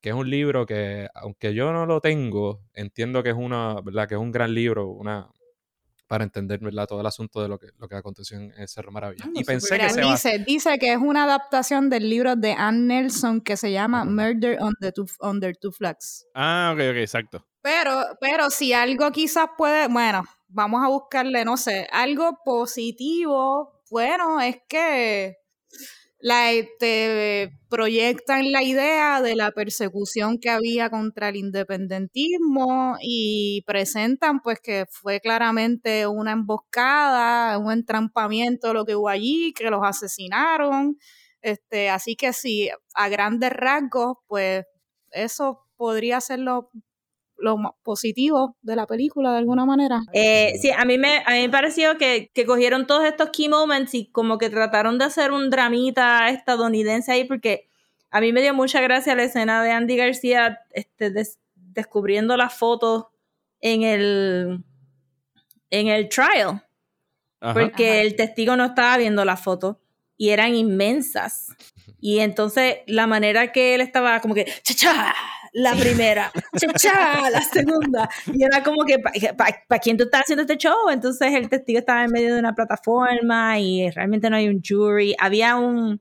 que es un libro que, aunque yo no lo tengo, entiendo que es, una, ¿verdad? Que es un gran libro, una, para entender ¿verdad? todo el asunto de lo que, lo que aconteció en Cerro Maravilla. y pensé que se dice, dice que es una adaptación del libro de Ann Nelson que se llama Murder on the two, Under Two Flags. Ah, ok, ok, exacto. Pero, pero si algo quizás puede, bueno, vamos a buscarle, no sé, algo positivo, bueno, es que la, te proyectan la idea de la persecución que había contra el independentismo y presentan pues que fue claramente una emboscada, un entrampamiento lo que hubo allí, que los asesinaron. Este, así que sí, a grandes rasgos, pues eso podría ser lo, lo positivo de la película de alguna manera. Eh, sí, a mí me, a mí me pareció que, que cogieron todos estos key moments y como que trataron de hacer un dramita estadounidense ahí porque a mí me dio mucha gracia la escena de Andy García este, des, descubriendo las fotos en el, en el trial. Ajá. Porque Ajá. el testigo no estaba viendo las fotos y eran inmensas. Y entonces la manera que él estaba como que, ¡cha, la primera, cha, la segunda. Y era como que, ¿para pa, pa quién tú estás haciendo este show? Entonces el testigo estaba en medio de una plataforma y realmente no hay un jury. Había un,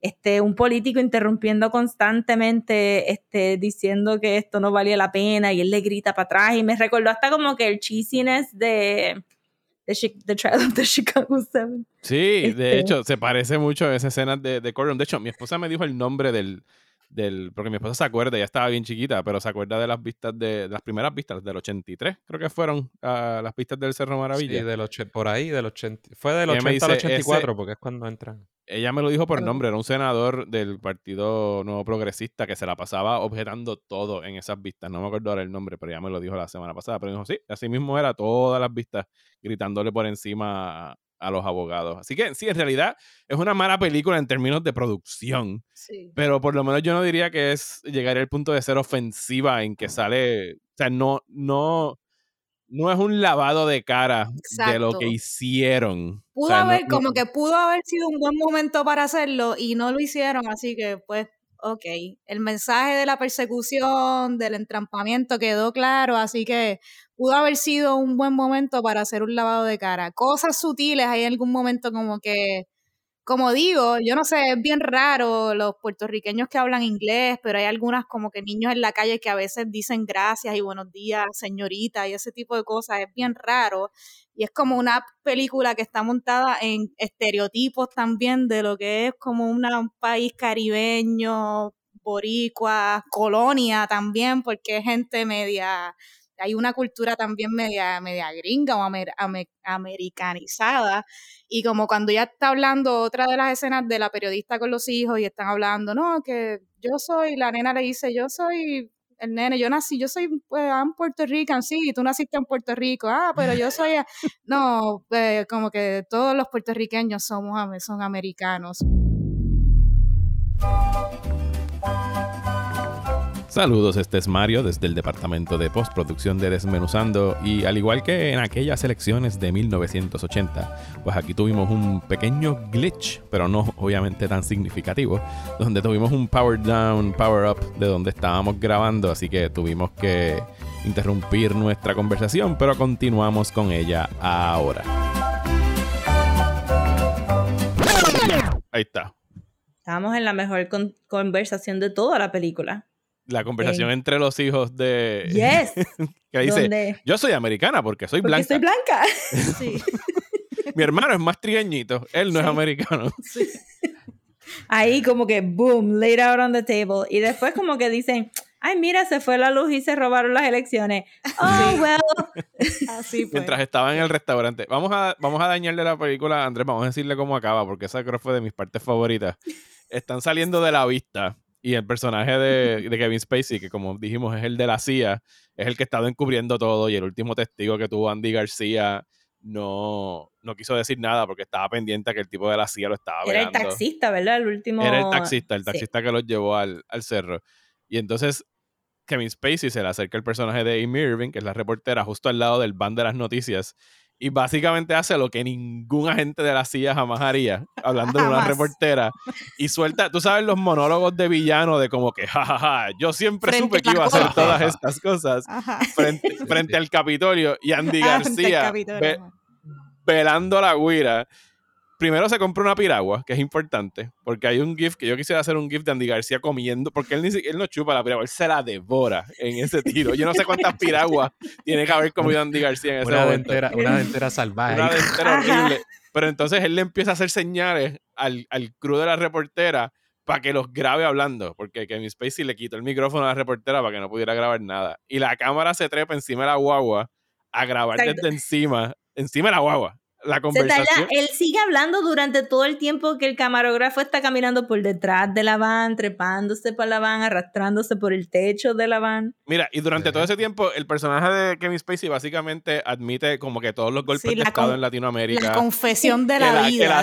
este, un político interrumpiendo constantemente, este, diciendo que esto no valía la pena y él le grita para atrás y me recordó hasta como que el cheesiness de... The, the Trial of the Chicago Seven. Sí, este. de hecho, se parece mucho a esa escena de, de Courtroom. De hecho, mi esposa me dijo el nombre del, del, porque mi esposa se acuerda, ya estaba bien chiquita, pero se acuerda de las vistas de, de las primeras vistas del 83, creo que fueron uh, las vistas del Cerro Maravilla. Sí, del por ahí, del 80, fue del 80 dice, al 84, ese, porque es cuando entran. Ella me lo dijo por nombre, era un senador del Partido Nuevo Progresista que se la pasaba objetando todo en esas vistas. No me acuerdo ahora el nombre, pero ella me lo dijo la semana pasada. Pero dijo, sí, así mismo era todas las vistas gritándole por encima a los abogados. Así que sí, en realidad es una mala película en términos de producción, sí. pero por lo menos yo no diría que es llegar al punto de ser ofensiva en que sale, o sea, no, no, no es un lavado de cara de lo que hicieron. O Pudo sea, haber, no- como que pudo haber sido un buen momento para hacerlo y no lo hicieron, así que pues, ok. El mensaje de la persecución, del entrampamiento quedó claro, así que pudo haber sido un buen momento para hacer un lavado de cara. Cosas sutiles, hay algún momento como que, como digo, yo no sé, es bien raro los puertorriqueños que hablan inglés, pero hay algunas como que niños en la calle que a veces dicen gracias y buenos días, señorita, y ese tipo de cosas, es bien raro. Y es como una película que está montada en estereotipos también de lo que es como una- un país caribeño, boricua, colonia también, porque es gente media, hay una cultura también media, media gringa o amer- ame- americanizada. Y como cuando ya está hablando otra de las escenas de la periodista con los hijos y están hablando, no, que yo soy, la nena le dice, yo soy el nene, yo nací, yo soy pues, I'm Puerto Rican, sí, tú naciste en Puerto Rico, ah, pero yo soy, a-". no, eh, como que todos los puertorriqueños somos, son americanos. Saludos, este es Mario desde el departamento de postproducción de Desmenuzando y al igual que en aquellas elecciones de 1980, pues aquí tuvimos un pequeño glitch, pero no obviamente tan significativo, donde tuvimos un power down, power up de donde estábamos grabando, así que tuvimos que interrumpir nuestra conversación, pero continuamos con ella ahora. Ahí está. Estábamos en la mejor con- conversación de toda la película. La conversación Eh. entre los hijos de... Yes. que dice, Donde- yo soy americana porque soy Porque blanca. soy blanca. Sí, Mi hermano es más trigueñito, él no es americano. sí. Ahí como que boom, laid out on the table. Y después como que dicen, ay mira, se fue la luz y se robaron las elecciones. Oh, well. Así fue. Mientras estaba en el restaurante. Vamos a, vamos a dañarle la película a Andrés, vamos a decirle cómo acaba, porque esa creo fue de mis partes favoritas. Están saliendo de la vista y el personaje de, de Kevin Spacey, que como dijimos es el de la CIA, es el que ha estado encubriendo todo y el último testigo que tuvo Andy García no, no quiso decir nada porque estaba pendiente a que el tipo de la CIA lo estaba Era el taxista, ¿verdad? El último. Era el taxista, el Sí. taxista que los llevó al, al cerro. Y entonces Kevin Spacey se le acerca el personaje de Amy Irving, que es la reportera, justo al lado del van de las noticias. Y básicamente hace lo que ningún agente de la CIA jamás haría, hablando de una reportera. Y suelta, tú sabes los monólogos de villano de como que, jajaja, yo siempre Frente supe que iba a hacer todas estas cosas Ajá. frente, frente al Capitolio. Y Andy García ve- velando a la guira. Primero se compra una piragua, que es importante, porque hay un GIF que yo quisiera hacer un GIF de Andy García comiendo, porque él, ni él no chupa la piragua, él se la devora en ese tiro. Yo no sé cuántas piraguas tiene que haber comido Andy García en ese Una momento. dentera, una dentera salvaje. Una dentera horrible. Pero entonces él le empieza a hacer señales al, al crew de la reportera para que los grabe hablando, porque Kevin Spacey le quitó el micrófono a la reportera para que no pudiera grabar nada. Y la cámara se trepa encima de la guagua a grabar Exacto. desde encima, encima de la guagua, la conversación. él sigue hablando durante todo el tiempo que el camarógrafo está caminando por detrás de la van, trepándose por la van, arrastrándose por el techo de la van. Mira, y durante todo ese tiempo, el personaje de Kevin Spacey básicamente admite como que todos los golpes Sí, de Estado en Latinoamérica. La confesión de la, la- que vida. la-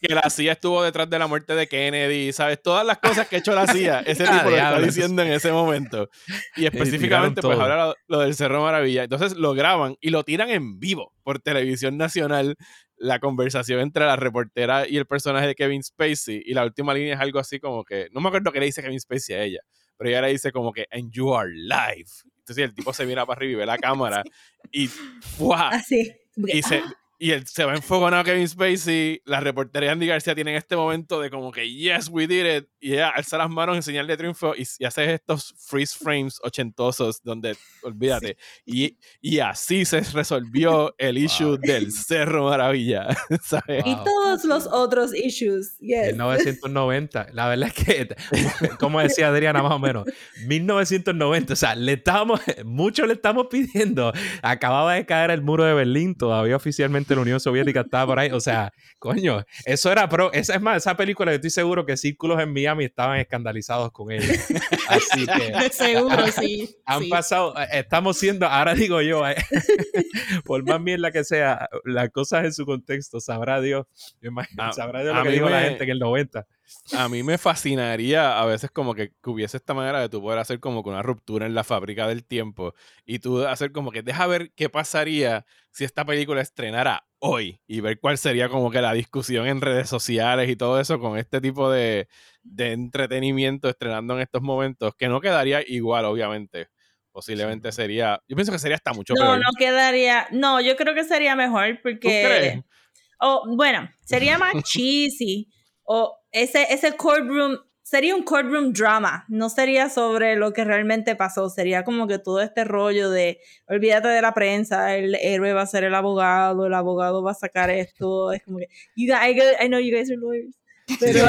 que la CIA estuvo detrás de la muerte de Kennedy, ¿sabes? Todas las cosas que ha hecho la CIA, ese Ah, tipo lo está diciendo en ese momento. Y tiraron específicamente, pues habla lo, lo del Cerro Maravilla. Entonces lo graban y lo tiran en vivo por televisión nacional, la conversación entre la reportera y el personaje de Kevin Spacey. Y la última línea es algo así como que, no me acuerdo qué le dice Kevin Spacey a ella, pero ella le dice como que, and you are live. Entonces el tipo se mira para arriba y ve la cámara y ¡fua! Así. Y, se, y él se va enfogonado a Kevin Spacey. La reportera y Andy García tienen este momento de como que, yes, we did it. Y ella alza las manos en señal de triunfo y, y hace estos freeze frames ochentosos donde, olvídate. Y, y así se resolvió el issue del Cerro Maravilla. ¿sabes? Y Wow. todos los otros issues. Yes. En 990. La verdad es que, como decía Adriana más o menos, 1990. O sea, le estábamos, mucho le estamos pidiendo. Acababa de caer el muro de Berlín, todavía oficialmente la Unión Soviética estaba por ahí. O sea, coño, eso era pro. Esa es más, esa película, yo estoy seguro que círculos en Miami estaban escandalizados con ella. Así que. Seguro, sí. Han sí. pasado, eh, estamos siendo, ahora digo yo, eh, por más bien la que sea, las cosas en su contexto, sabrá Dios, yo imagino, A- sabrá Dios a lo que dijo la me- gente en el 90. A mí me fascinaría a veces como que, hubiese esta manera de tú poder hacer como que una ruptura en la fábrica del tiempo y tú hacer como que deja ver qué pasaría si esta película estrenara hoy y ver cuál sería como que la discusión en redes sociales y todo eso con este tipo de, de entretenimiento estrenando en estos momentos, que no quedaría igual, obviamente. Posiblemente sería, yo pienso que sería hasta mucho No, peor. no quedaría. No, yo creo que sería mejor ¿Tú porque. crees? O bueno, sería más cheesy. O ese, ese courtroom. Sería un courtroom drama. No sería sobre lo que realmente pasó. Sería como que todo este rollo de. Olvídate de la prensa. El héroe va a ser el abogado. El abogado va a sacar esto. Es como que. You guys, I, know you guys are lawyers. Pero.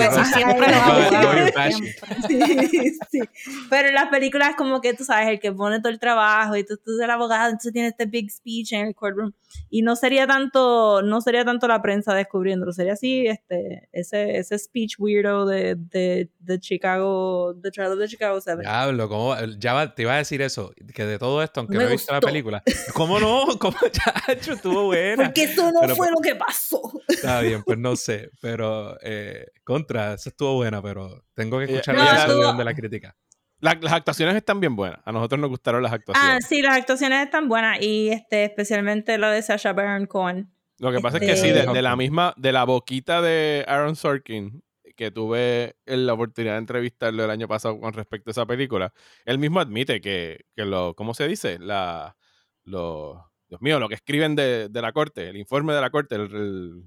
Pero en las películas como que tú sabes, el que pone todo el trabajo y tú, tú eres el abogado, entonces tiene este big speech en el courtroom. Y no sería tanto, no sería tanto la prensa descubriéndolo, sería así, este, ese, ese speech weirdo de, de, de Chicago, The Trial of the Chicago Seven. Diablo, ¿cómo? Ya va- te iba a decir eso, que de todo esto, aunque Me no he visto la película, ¿cómo no? ¿Cómo chacho? Estuvo buena. Porque eso no Pero, fue lo que pasó. Está bien, pues no sé, pero eh, contra, esa estuvo buena, pero tengo que Eh, escuchar no, la estuvo- de la crítica. La- las actuaciones están bien buenas. A nosotros nos gustaron las actuaciones. Ah, sí, las actuaciones están buenas y este, especialmente la de Sacha Baron Cohen. Lo que pasa es Este- que sí, de, de la misma, de la boquita de Aaron Sorkin, que tuve la oportunidad de entrevistarlo el año pasado con respecto a esa película, él mismo admite que, que lo, ¿cómo se dice? La, lo, Dios mío, lo que escriben de, de la corte, el informe de la corte, el, el-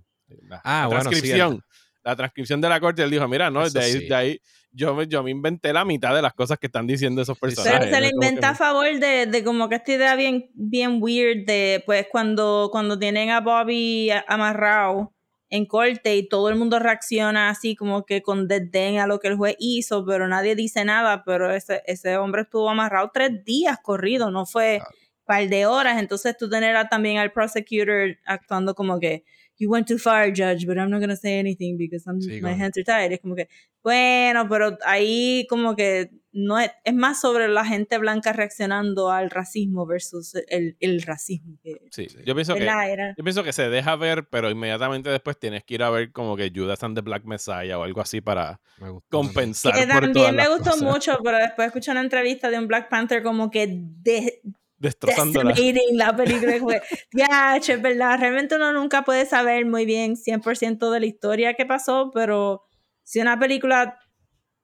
la, Ah, la bueno, sí, transcripción. el- la transcripción de la corte, él dijo, mira, no, Eso de ahí, sí. de ahí yo, me- yo me inventé la mitad de las cosas que están diciendo esos personajes. Pero se le inventa a favor de, de como que esta idea bien, bien weird de pues cuando, cuando tienen a Bobby amarrado en corte y todo el mundo reacciona así como que con desdén a lo que el juez hizo, pero nadie dice nada, pero ese, ese hombre estuvo amarrado tres días corrido, no fue par de horas, entonces tú tener a- también al prosecutor actuando como que you went too far, judge, but I'm not gonna say anything because I'm, Sí, my hands are tied. Es como que, bueno, pero ahí como que no es, es más sobre la gente blanca reaccionando al racismo versus el, el racismo. Que, Sí, yo pienso que. Era- Yo pienso que se deja ver, pero inmediatamente después tienes que ir a ver como que Judas and the Black Messiah o algo así para Me compensar que por todas también me las gustó cosas, mucho, pero después escuché una entrevista de un Black Panther como que de, destrozándola. la película. Ya, es verdad. Realmente uno nunca puede saber muy bien 100% de la historia que pasó, pero si una película,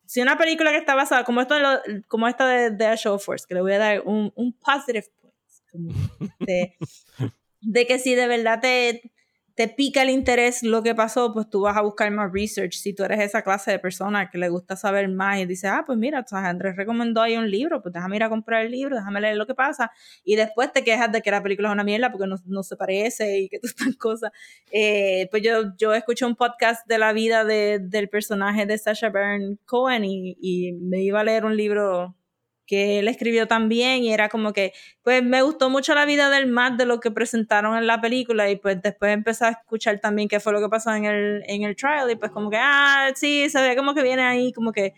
si una película que está basada, como, esto lo- como esta de, de Show Force, que le voy a dar un, un positive point, de, de que si de verdad te, te pica el interés lo que pasó, pues tú vas a buscar más research. Si tú eres esa clase de persona que le gusta saber más y dice, ah, pues mira, Andrés recomendó ahí un libro, pues déjame ir a comprar el libro, déjame leer lo que pasa. Y después te quejas de que la película es una mierda porque no, no se parece y que están cosas. Eh, pues yo, yo escuché un podcast de la vida de, del personaje de Sasha Baron Cohen y, y me iba a leer un libro que él escribió también y era como que, pues me gustó mucho la vida del Matt de lo que presentaron en la película y pues después empecé a escuchar también qué fue lo que pasó en el, en el trial y pues como que, ah, sí, se ve como que viene ahí como que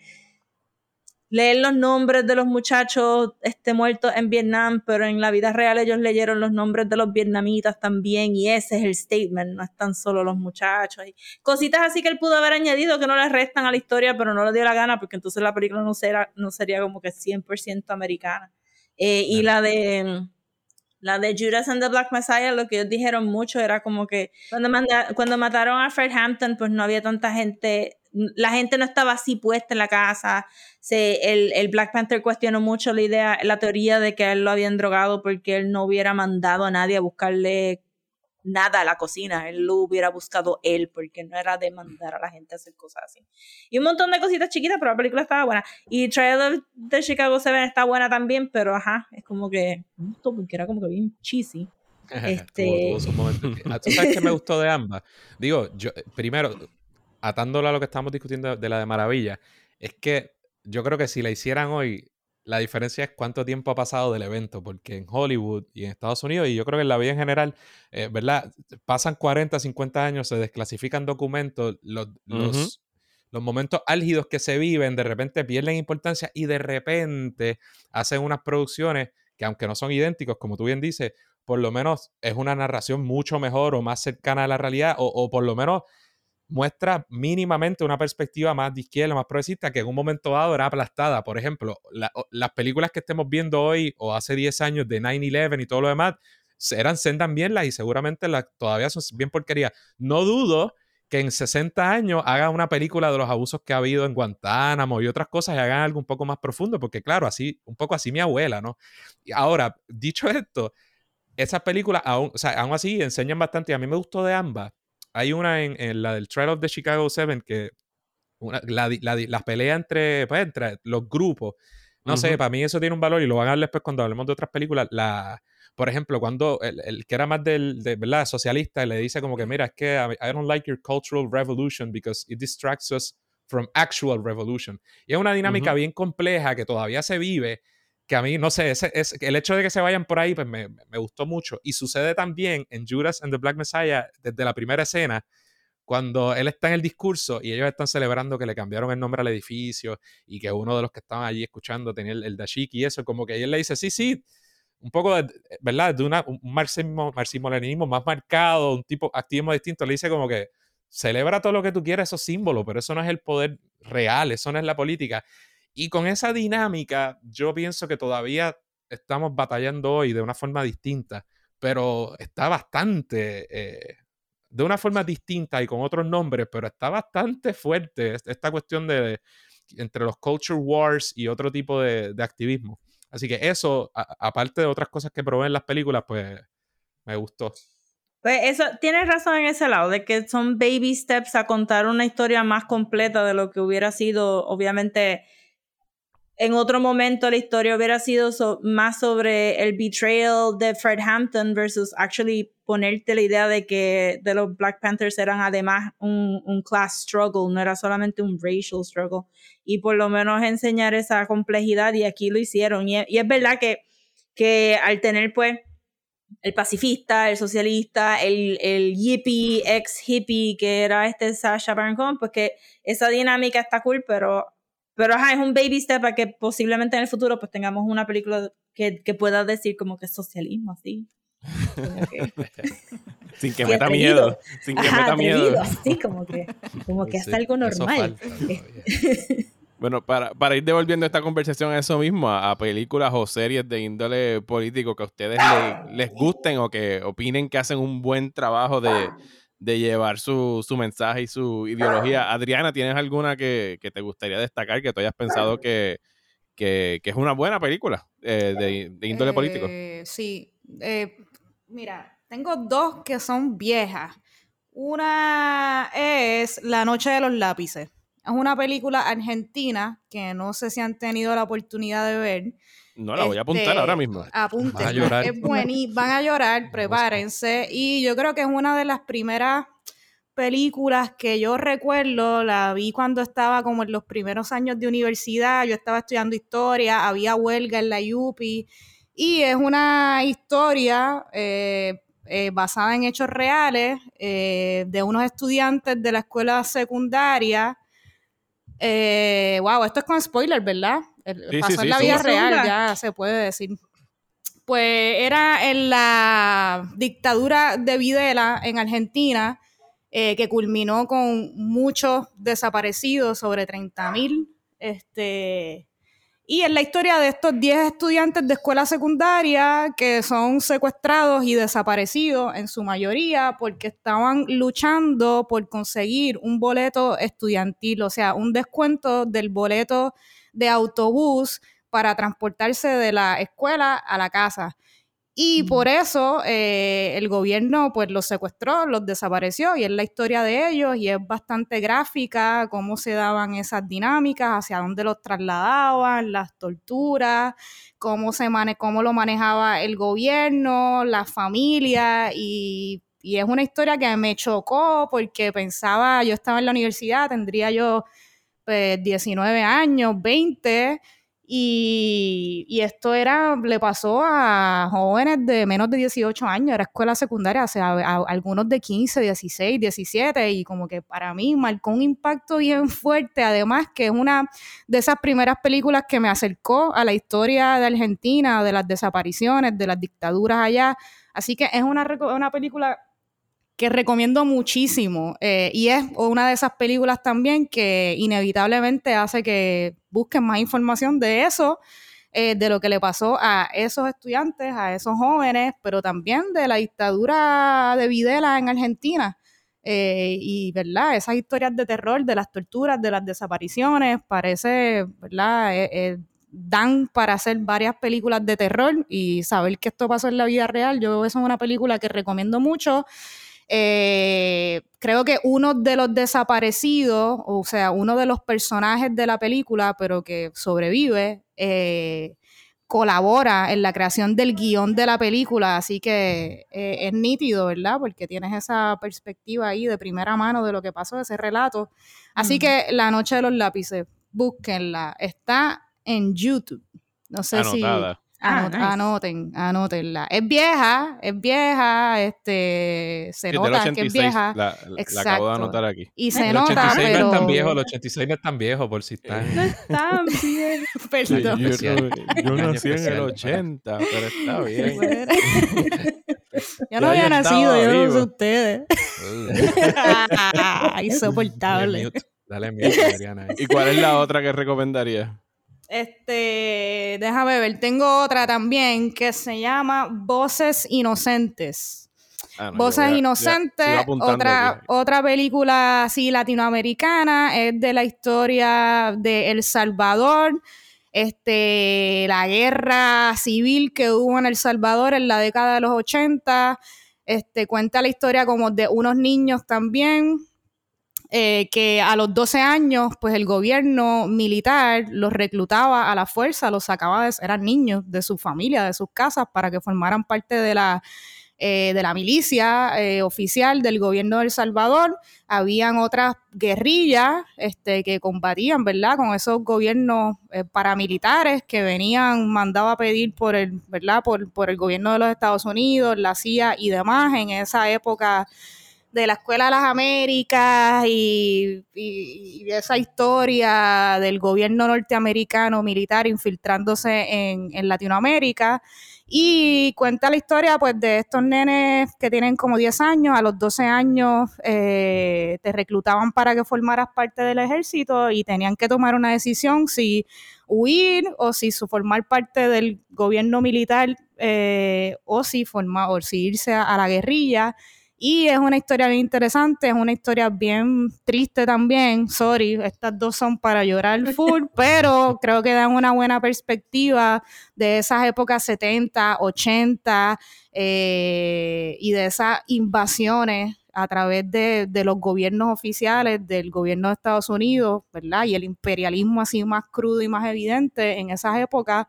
leer los nombres de los muchachos este, muertos en Vietnam, pero en la vida real ellos leyeron los nombres de los vietnamitas también y ese es el statement, no están solo los muchachos. Y cositas así que él pudo haber añadido que no le restan a la historia, pero no le dio la gana porque entonces la película no, será, no sería como que 100% americana. Eh, y la de... La de Judas and the Black Messiah, lo que ellos dijeron mucho era como que cuando, manda- cuando mataron a Fred Hampton, pues no había tanta gente, la gente no estaba así puesta en la casa. Se, el, el Black Panther cuestionó mucho la idea, la teoría de que él lo habían drogado porque él no hubiera mandado a nadie a buscarle nada a la cocina, él lo hubiera buscado él porque no era de mandar a la gente a hacer cosas así. Y un montón de cositas chiquitas, pero la película estaba buena. Y Trial de Chicago 7 está buena también, pero ajá, es como que, porque era como que bien cheesy. Este- sus momentos. Ah, ¿Tú sabes qué me gustó de ambas? Digo, yo, primero, atándolo a lo que estamos discutiendo de la de Maravilla, es que yo creo que si la hicieran hoy, la diferencia es cuánto tiempo ha pasado del evento, porque en Hollywood y en Estados Unidos, y yo creo que en la vida en general, eh, ¿verdad? Pasan 40, 50 años, se desclasifican documentos, los, los, los momentos álgidos que se viven, de repente pierden importancia y de repente hacen unas producciones que aunque no son idénticos, como tú bien dices, por lo menos es una narración mucho mejor o más cercana a la realidad, o, o por lo menos muestra mínimamente una perspectiva más de izquierda, más progresista, que en un momento dado era aplastada. Por ejemplo, las películas que estemos viendo hoy o hace 10 años de 9-11 y todo lo demás, eran sendan bien las y seguramente las todavía son bien porquería. No dudo que en 60 años hagan una película de los abusos que ha habido en Guantánamo y otras cosas y hagan algo un poco más profundo, porque claro, así, un poco así mi abuela, ¿no? Y ahora, dicho esto, esas películas aún, o sea, así enseñan bastante a mí me gustó de ambas. Hay una en, en la del Trial of the Chicago 7 que una- la, la la pelea entre, pues, entre los grupos. No sé, Ujú. para mí eso tiene un valor y lo van a ver después cuando hablemos de otras películas. La, por ejemplo, cuando el, el que era más del, de, ¿verdad? socialista le dice como que, mira, es que I, I don't like your cultural revolution because it distracts us from actual revolution. Y es una dinámica Ujú. bien compleja que todavía se vive, que a mí, no sé, ese, es, el hecho de que se vayan por ahí, pues me, me gustó mucho. Y sucede también en Judas and the Black Messiah, desde la primera escena, cuando él está en el discurso y ellos están celebrando que le cambiaron el nombre al edificio y que uno de los que estaban allí escuchando tenía el, el dashiki y eso, como que él le dice, sí, sí, un poco, de, ¿verdad? De una, un marxismo, marxismo-leninismo más marcado, un tipo activismo distinto, le dice como que celebra todo lo que tú quieras, esos símbolos, pero eso no es el poder real, eso no es la política. Y con esa dinámica, yo pienso que todavía estamos batallando hoy de una forma distinta, pero está bastante, eh, de una forma distinta y con otros nombres, pero está bastante fuerte es- esta cuestión de, entre los culture wars y otro tipo de, activismo. Así que eso, aparte de otras cosas que probé en las películas, pues me gustó. Pues eso, tienes razón en ese lado, de que son baby steps a contar una historia más completa de lo que hubiera sido, obviamente, en otro momento la historia hubiera sido más sobre el betrayal de Fred Hampton versus actually ponerte la idea de que los Black Panthers eran además un, un class struggle, no era solamente un racial struggle. Y por lo menos enseñar esa complejidad y aquí lo hicieron. Y, y es verdad que, que al tener pues el pacifista, el socialista, el, el hippie, ex hippie que era este Sasha Baron Cohen, pues que esa dinámica está cool, pero, pero ajá, es un baby step a que posiblemente en el futuro pues tengamos una película que, que pueda decir como que socialismo, así. Que- Sin que meta atrevido. miedo. Sin que Ajá, meta miedo. así como que, como que Sí, algo normal. Bueno, para, para ir devolviendo esta conversación a eso mismo, a, a películas o series de índole político que a ustedes le- les gusten o que opinen que hacen un buen trabajo de, de llevar su, su mensaje y su ideología. Adriana, ¿tienes alguna que, que te gustaría destacar, que tú hayas pensado que, que, que es una buena película eh, de, de índole político? Eh, sí. Eh, mira, tengo dos que son viejas. Una es La Noche de los Lápices. Es una película argentina que no sé si han tenido la oportunidad de ver. No, la voy a apuntar Este, ahora mismo. Apunten. Vas a llorar. Es buenísimo. Van a llorar, prepárense. Y yo creo que es una de las primeras películas que yo recuerdo, la vi cuando estaba como en los primeros años de universidad, yo estaba estudiando historia, había huelga en la UPI y es una historia eh, eh, basada en hechos reales eh, de unos estudiantes de la escuela secundaria. Eh, wow, esto es con spoiler, ¿verdad? El- Sí, pasó sí, en la vida real, ya se puede decir. Pues era en la dictadura de Videla en Argentina, eh, que culminó con muchos desaparecidos, sobre 30 mil. Este, y es la historia de estos 10 estudiantes de escuela secundaria que son secuestrados y desaparecidos en su mayoría porque estaban luchando por conseguir un boleto estudiantil, o sea, un descuento del boleto de autobús para transportarse de la escuela a la casa. Y por eso eh, el gobierno pues los secuestró, los desapareció y es la historia de ellos y es bastante gráfica cómo se daban esas dinámicas, hacia dónde los trasladaban, las torturas, cómo, se mane cómo lo manejaba el gobierno, la familia y, y es una historia que me chocó porque pensaba, yo estaba en la universidad, tendría yo pues, 19 años, 20 y, esto era, le pasó a jóvenes de menos de 18 años, era escuela secundaria, o sea, a, algunos de 15, 16, 17, y como que para mí marcó un impacto bien fuerte, además que es una de esas primeras películas que me acercó a la historia de Argentina, de las desapariciones, de las dictaduras allá, así que es una, una película que recomiendo muchísimo. eh, y es una de esas películas también que inevitablemente hace que busquen más información de eso, eh, de lo que le pasó a esos estudiantes, a esos jóvenes, pero también de la dictadura de Videla en Argentina. Eh, y, ¿verdad? Esas historias de terror, de las torturas, de las desapariciones, parece, ¿verdad? Dan para hacer varias películas de terror y saber que esto pasó en la vida real. Yo eso es una película que recomiendo mucho. Eh, creo que uno de los desaparecidos, o sea, uno de los personajes de la película, pero que sobrevive, eh, colabora en la creación del guion de la película, así que eh, es nítido, ¿verdad? Porque tienes esa perspectiva ahí de primera mano de lo que pasó, ese relato. Así que La Noche de los Lápices, búsquenla, está en YouTube. No sé Anotada. Ah, Anot- nice. Anoten, anótenla. Es vieja, es vieja, este, se Sí, nota que es 86, vieja. La, la acabo de Exacto. anotar aquí. Y se El nota, 86 pero... no es tan viejo, el 86 no es tan viejo por si están. No está bien. Perdón. Yo, nací en el especial, 80, pero está bien. Bueno. Yo Ya no había nacido, yo no sé ustedes. Insoportable. dale mute, Adriana. ahí. ¿Y cuál es la otra que recomendaría? Este, déjame ver, tengo otra también que se llama Voces Inocentes. Ah, no, Voces a- Inocentes, otra, aquí. otra película así latinoamericana, es de la historia de El Salvador, este, la guerra civil que hubo en El Salvador en la década de los 80, este, cuenta la historia como de unos niños también, eh, que a los 12 años, pues el gobierno militar los reclutaba a la fuerza, los sacaba, de, eran niños de su familia, de sus casas, para que formaran parte de la, eh, de la milicia eh, oficial del gobierno de El Salvador. Habían otras guerrillas este, que combatían, ¿verdad? Con esos gobiernos eh, paramilitares que venían, mandaba a pedir por el, ¿verdad? Por, por el gobierno de los Estados Unidos, la CIA y demás en esa época de la Escuela de las Américas y, y- esa historia del gobierno norteamericano militar infiltrándose en, en Latinoamérica. Y cuenta la historia pues de estos nenes que tienen como 10 años, a los 12 años eh, te reclutaban para que formaras parte del ejército y tenían que tomar una decisión si huir o si formar parte del gobierno militar eh, o si formar o si irse a la guerrilla. Y es una historia bien interesante, es una historia bien triste también. Sorry, estas dos son para llorar full, pero creo que dan una buena perspectiva de esas épocas 70, 80 eh, y de esas invasiones a través de, de los gobiernos oficiales del gobierno de Estados Unidos, ¿verdad? Y el imperialismo así más crudo y más evidente en esas épocas.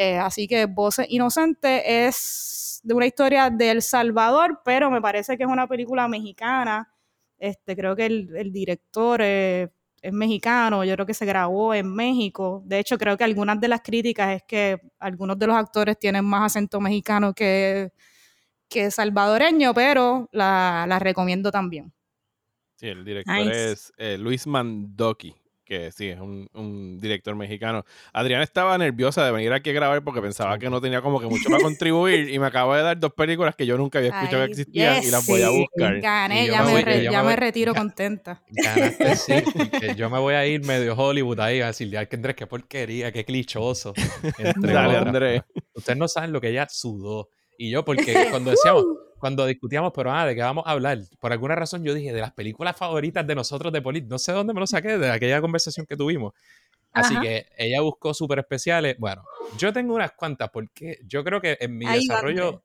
Eh, así que Voces Inocentes es de una historia de El Salvador, pero me parece que es una película mexicana. Este, creo que el, el director eh, es mexicano, yo creo que se grabó en México. De hecho, creo que algunas de las críticas es que algunos de los actores tienen más acento mexicano que, que salvadoreño, pero la, la recomiendo también. Sí, el director Nice. es eh, Luis Mandoki, que sí, es un, un director mexicano. Adriana estaba nerviosa de venir aquí a grabar porque pensaba que no tenía como que mucho para contribuir y me acaba de dar dos películas que yo nunca había escuchado Ay, que existían y las voy a buscar. Gané, yo ya, me me, voy- re- y yo ya me me voy- retiro contenta. Ganaste, sí. porque Yo me voy a ir medio Hollywood ahí a decir, ya que Andrés, qué porquería, qué clichoso. Dale. Andrés. Ustedes no saben lo que ella sudó. Y yo, porque cuando decíamos, cuando discutíamos, pero ah, ¿de qué vamos a hablar? Por alguna razón yo dije, de las películas favoritas de nosotros de Polit, no sé dónde me lo saqué, de aquella conversación que tuvimos. Así Ajá. que ella buscó súper especiales. Bueno, yo tengo unas cuantas, porque yo creo que en mi Ahí desarrollo...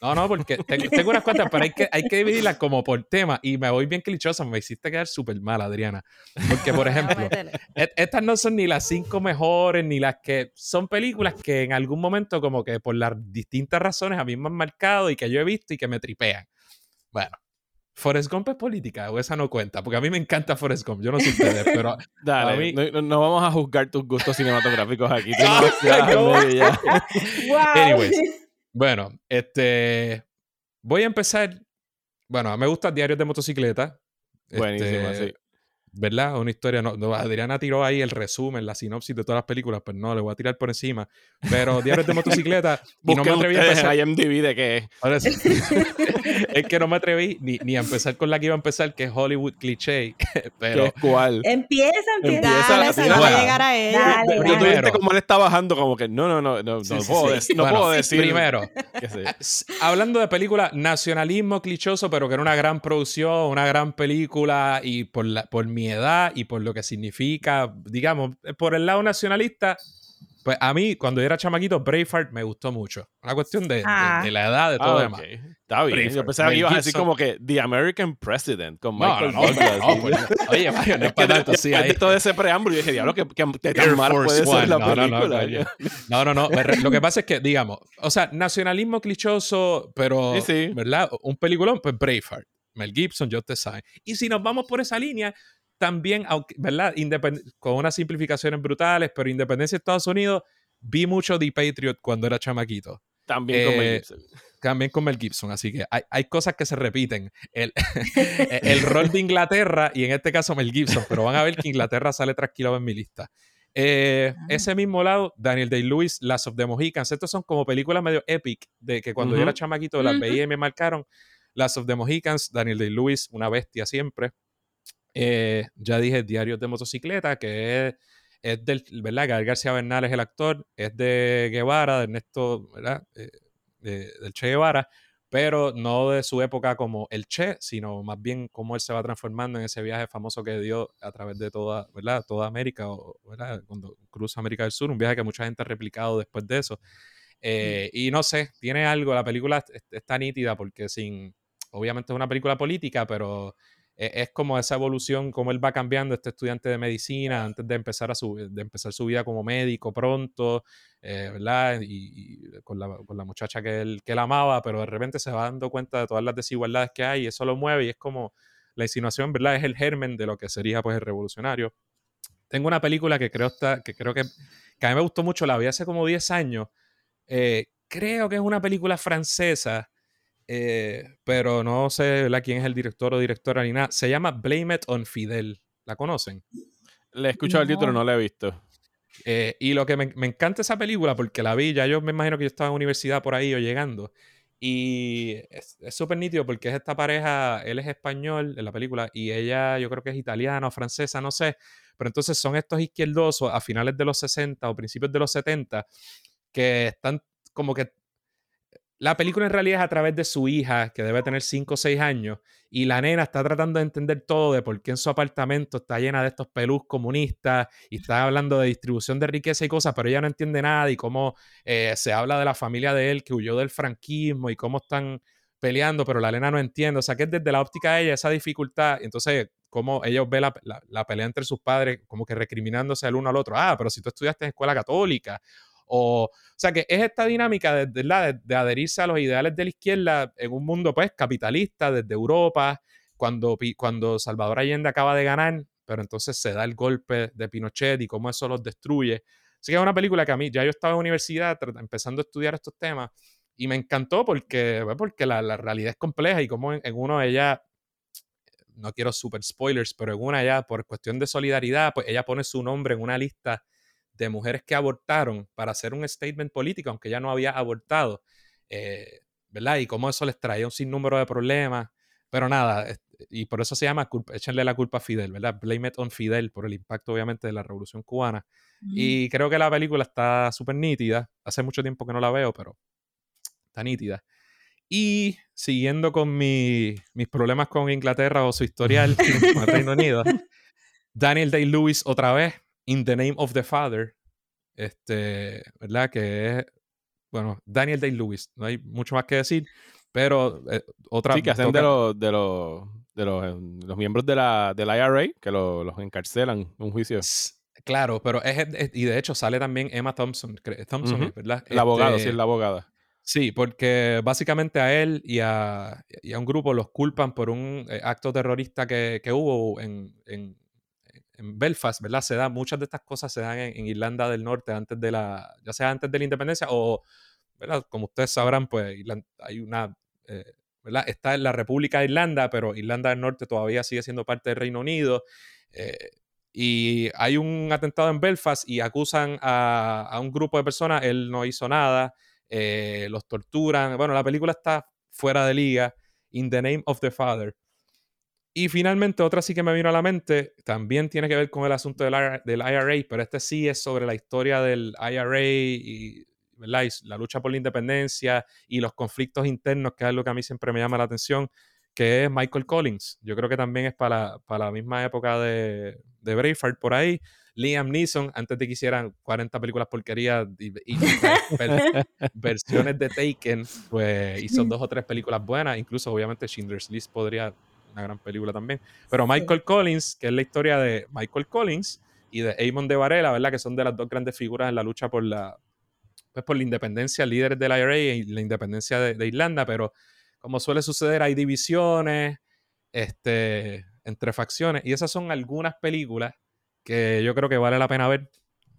No, no, porque tengo, tengo unas cuantas, pero hay que, hay que dividirlas como por tema. Y me voy bien clichosa, me hiciste quedar súper mal, Adriana. Porque, por ejemplo, et- estas no son ni las cinco mejores, ni las que son películas que en algún momento, como que por las distintas razones, a mí me han marcado y que yo he visto y que me tripean. Bueno, Forrest Gump es política, o esa no cuenta, porque a mí me encanta Forrest Gump, yo no sé ustedes, pero a Dale, mí- no, no- vamos a juzgar tus gustos cinematográficos aquí. A. Wow. Anyways, bueno, este. Voy a empezar. Bueno, me gusta Diarios de Motocicleta. Buenísimo, Este, sí. ¿Verdad? Una historia. No, no, Adriana tiró ahí el resumen, la sinopsis de todas las películas, pero no, le voy a tirar por encima. Pero Diarios de Motocicleta. y no me atreví a empezar. IMDb de qué es. Ahora sí. es que no me atreví ni, ni a empezar con la que iba a empezar, que es Hollywood cliché. Pero, ¿Qué es cuál? Empieza, empieza. Empieza Dale, a llegar a ella. Dale, Pero tú viste cómo él está bajando, como que no, no, no, no, Sí, no sí, puedo, sí. dec- no Bueno, puedo decir. Primero, s- hablando de película, nacionalismo clichoso, pero que era una gran producción, una gran película, y por, la, por mi edad y por lo que significa, digamos, por el lado nacionalista, pues a mí, cuando yo era chamaquito, Braveheart me gustó mucho. Una cuestión de, de- Ah. de la edad, de todo Ah, demás. ok. Está bien. Yo Braveheart, pensaba que ibas a decir como que The American President con No, Michael no, no, Douglas. no, pues, oye, Mario, no es para de- tanto, sí, de todo ese preámbulo, yo dije, diablo, que, que, que tan Force puede ser la No, no, no, película. No, no, no. Lo que pasa es que, digamos, o sea, nacionalismo clichoso, pero, Sí, sí. ¿verdad? Un peliculón, pues Braveheart, Mel Gibson, Just the Sign. Y si nos vamos por esa línea, también, aunque, ¿verdad? Independ- con unas simplificaciones brutales, pero independencia de Estados Unidos, vi mucho The Patriot cuando era chamaquito. También con Mel Eh, Gibson. También con Mel Gibson, así que hay, hay cosas que se repiten. El, el rol de Inglaterra y en este caso Mel Gibson, pero van a ver que Inglaterra sale trasquilado en mi lista. Eh, Ese mismo lado, Daniel Day-Lewis, Last of the Mohicans, estos son como películas medio epic de que cuando yo era chamaquito las Ujú. veía y me marcaron. Last of the Mohicans, Daniel Day-Lewis, una bestia siempre. Eh, ya dije Diarios de Motocicleta, que es, es del, ¿verdad? Gael García Bernal es el actor, es de Guevara, de Ernesto, ¿verdad? Eh, de- del Che Guevara, pero no de su época como el Che, sino más bien cómo él se va transformando en ese viaje famoso que dio a través de toda, ¿verdad? Toda América, o, ¿verdad? Cuando cruza América del Sur, un viaje que mucha gente ha replicado después de eso. Eh, Y no sé, tiene algo, la película es- está nítida porque sin, obviamente es una película política, pero es como esa evolución, cómo él va cambiando este estudiante de medicina antes de empezar, a su, de empezar su vida como médico pronto, eh, ¿verdad? Y, y con, la, con la muchacha que él, que él amaba, pero de repente se va dando cuenta de todas las desigualdades que hay y eso lo mueve y es como la insinuación, ¿verdad? Es el germen de lo que sería pues el revolucionario. Tengo una película que creo, está, que, creo que, que a mí me gustó mucho, la vi hace como 10 años. Eh, creo que es una película francesa, eh, pero no sé ¿verdad? quién es el director o directora ni nada. Se llama Blame It on Fidel. ¿La conocen? Le he escuchado el título, no lo he visto. Eh, y lo que me, me encanta esa película, porque la vi, ya yo me imagino que yo estaba en universidad por ahí o llegando. Y es es súper nítido porque es esta pareja, él es español en la película y ella yo creo que es italiana o francesa, no sé. Pero entonces son estos izquierdosos a finales de los 60 o principios de los 70 que están como que... La película en realidad es a través de su hija, que debe tener 5 o 6 años, y la nena está tratando de entender todo de por qué en su apartamento está llena de estos pelús comunistas y está hablando de distribución de riqueza y cosas, pero ella no entiende nada y cómo eh, se habla de la familia de él que huyó del franquismo y cómo están peleando, pero la nena no entiende. O sea, que es desde la óptica de ella esa dificultad. Entonces, cómo ellos ven la, la- la pelea entre sus padres como que recriminándose el uno al otro. Ah, pero si tú estudiaste en escuela católica. O, sea, que es esta dinámica de, de de- adherirse a los ideales de la izquierda en un mundo, pues, capitalista desde Europa, cuando, cuando Salvador Allende acaba de ganar, pero entonces se da el golpe de Pinochet y cómo eso los destruye. Así que es una película que a mí, ya yo estaba en universidad empezando a estudiar estos temas y me encantó porque, pues, porque la, la realidad es compleja y como en, en uno ella, no quiero super spoilers, pero en una ella, por cuestión de solidaridad, pues ella pone su nombre en una lista de mujeres que abortaron para hacer un statement político, aunque ella no había abortado, eh, ¿verdad? Y cómo eso les traía un sinnúmero de problemas. Pero nada, y por eso se llama culpa, échenle la culpa a Fidel, ¿verdad? Blame it on Fidel, por el impacto obviamente de la revolución cubana. Y creo que la película está súper nítida. Hace mucho tiempo que no la veo, pero está nítida. Y siguiendo con mi- mis problemas con Inglaterra o su historial con el Reino Unido, Daniel Day-Lewis otra vez, In the Name of the Father, este, ¿verdad? Que es, bueno, Daniel Day-Lewis, no hay mucho más que decir, pero eh, otra Sí, que hacen toca- de los, de los, de los, eh, los miembros de la, del IRA que lo- los encarcelan en un juicio. Claro, pero es, es- y de hecho sale también Emma Thompson, Thompson, Ujú. ¿verdad? El abogado, Este, sí, es la abogada. Sí, porque básicamente a él y a, y a un grupo los culpan por un eh, acto terrorista que, que hubo en, en- en Belfast, ¿verdad? Se da, muchas de estas cosas se dan en, en Irlanda del Norte antes de la, ya sea antes de la independencia o, ¿verdad? Como ustedes sabrán, pues Irlan- hay una, eh, ¿verdad? Está en la República de Irlanda, pero Irlanda del Norte todavía sigue siendo parte del Reino Unido. eh, y hay un atentado en Belfast y acusan a, a un grupo de personas, él no hizo nada, eh, los torturan. Bueno, la película está fuera de liga In the Name of the Father. Y finalmente, otra sí que me vino a la mente, también tiene que ver con el asunto del, IRA, del IRA, pero este sí es sobre la historia del IRA y, ¿verdad? y la lucha por la independencia y los conflictos internos, que es algo que a mí siempre me llama la atención, que es Michael Collins. Yo creo que también es para, para la misma época de, de Braveheart por ahí. Liam Neeson, antes de que hicieran 40 películas porquerías y, y ver- versiones de Taken, pues hizo dos o tres películas buenas. Incluso, obviamente, Schindler's List podría una gran película también. Pero Michael Collins, que es la historia de Michael Collins y de Eamon de Varela, ¿verdad? Que son de las dos grandes figuras en la lucha por la, pues, por la independencia, líderes del IRA y la independencia de, de Irlanda, pero como suele suceder, hay divisiones este, entre facciones. Y esas son algunas películas que yo creo que vale la pena ver.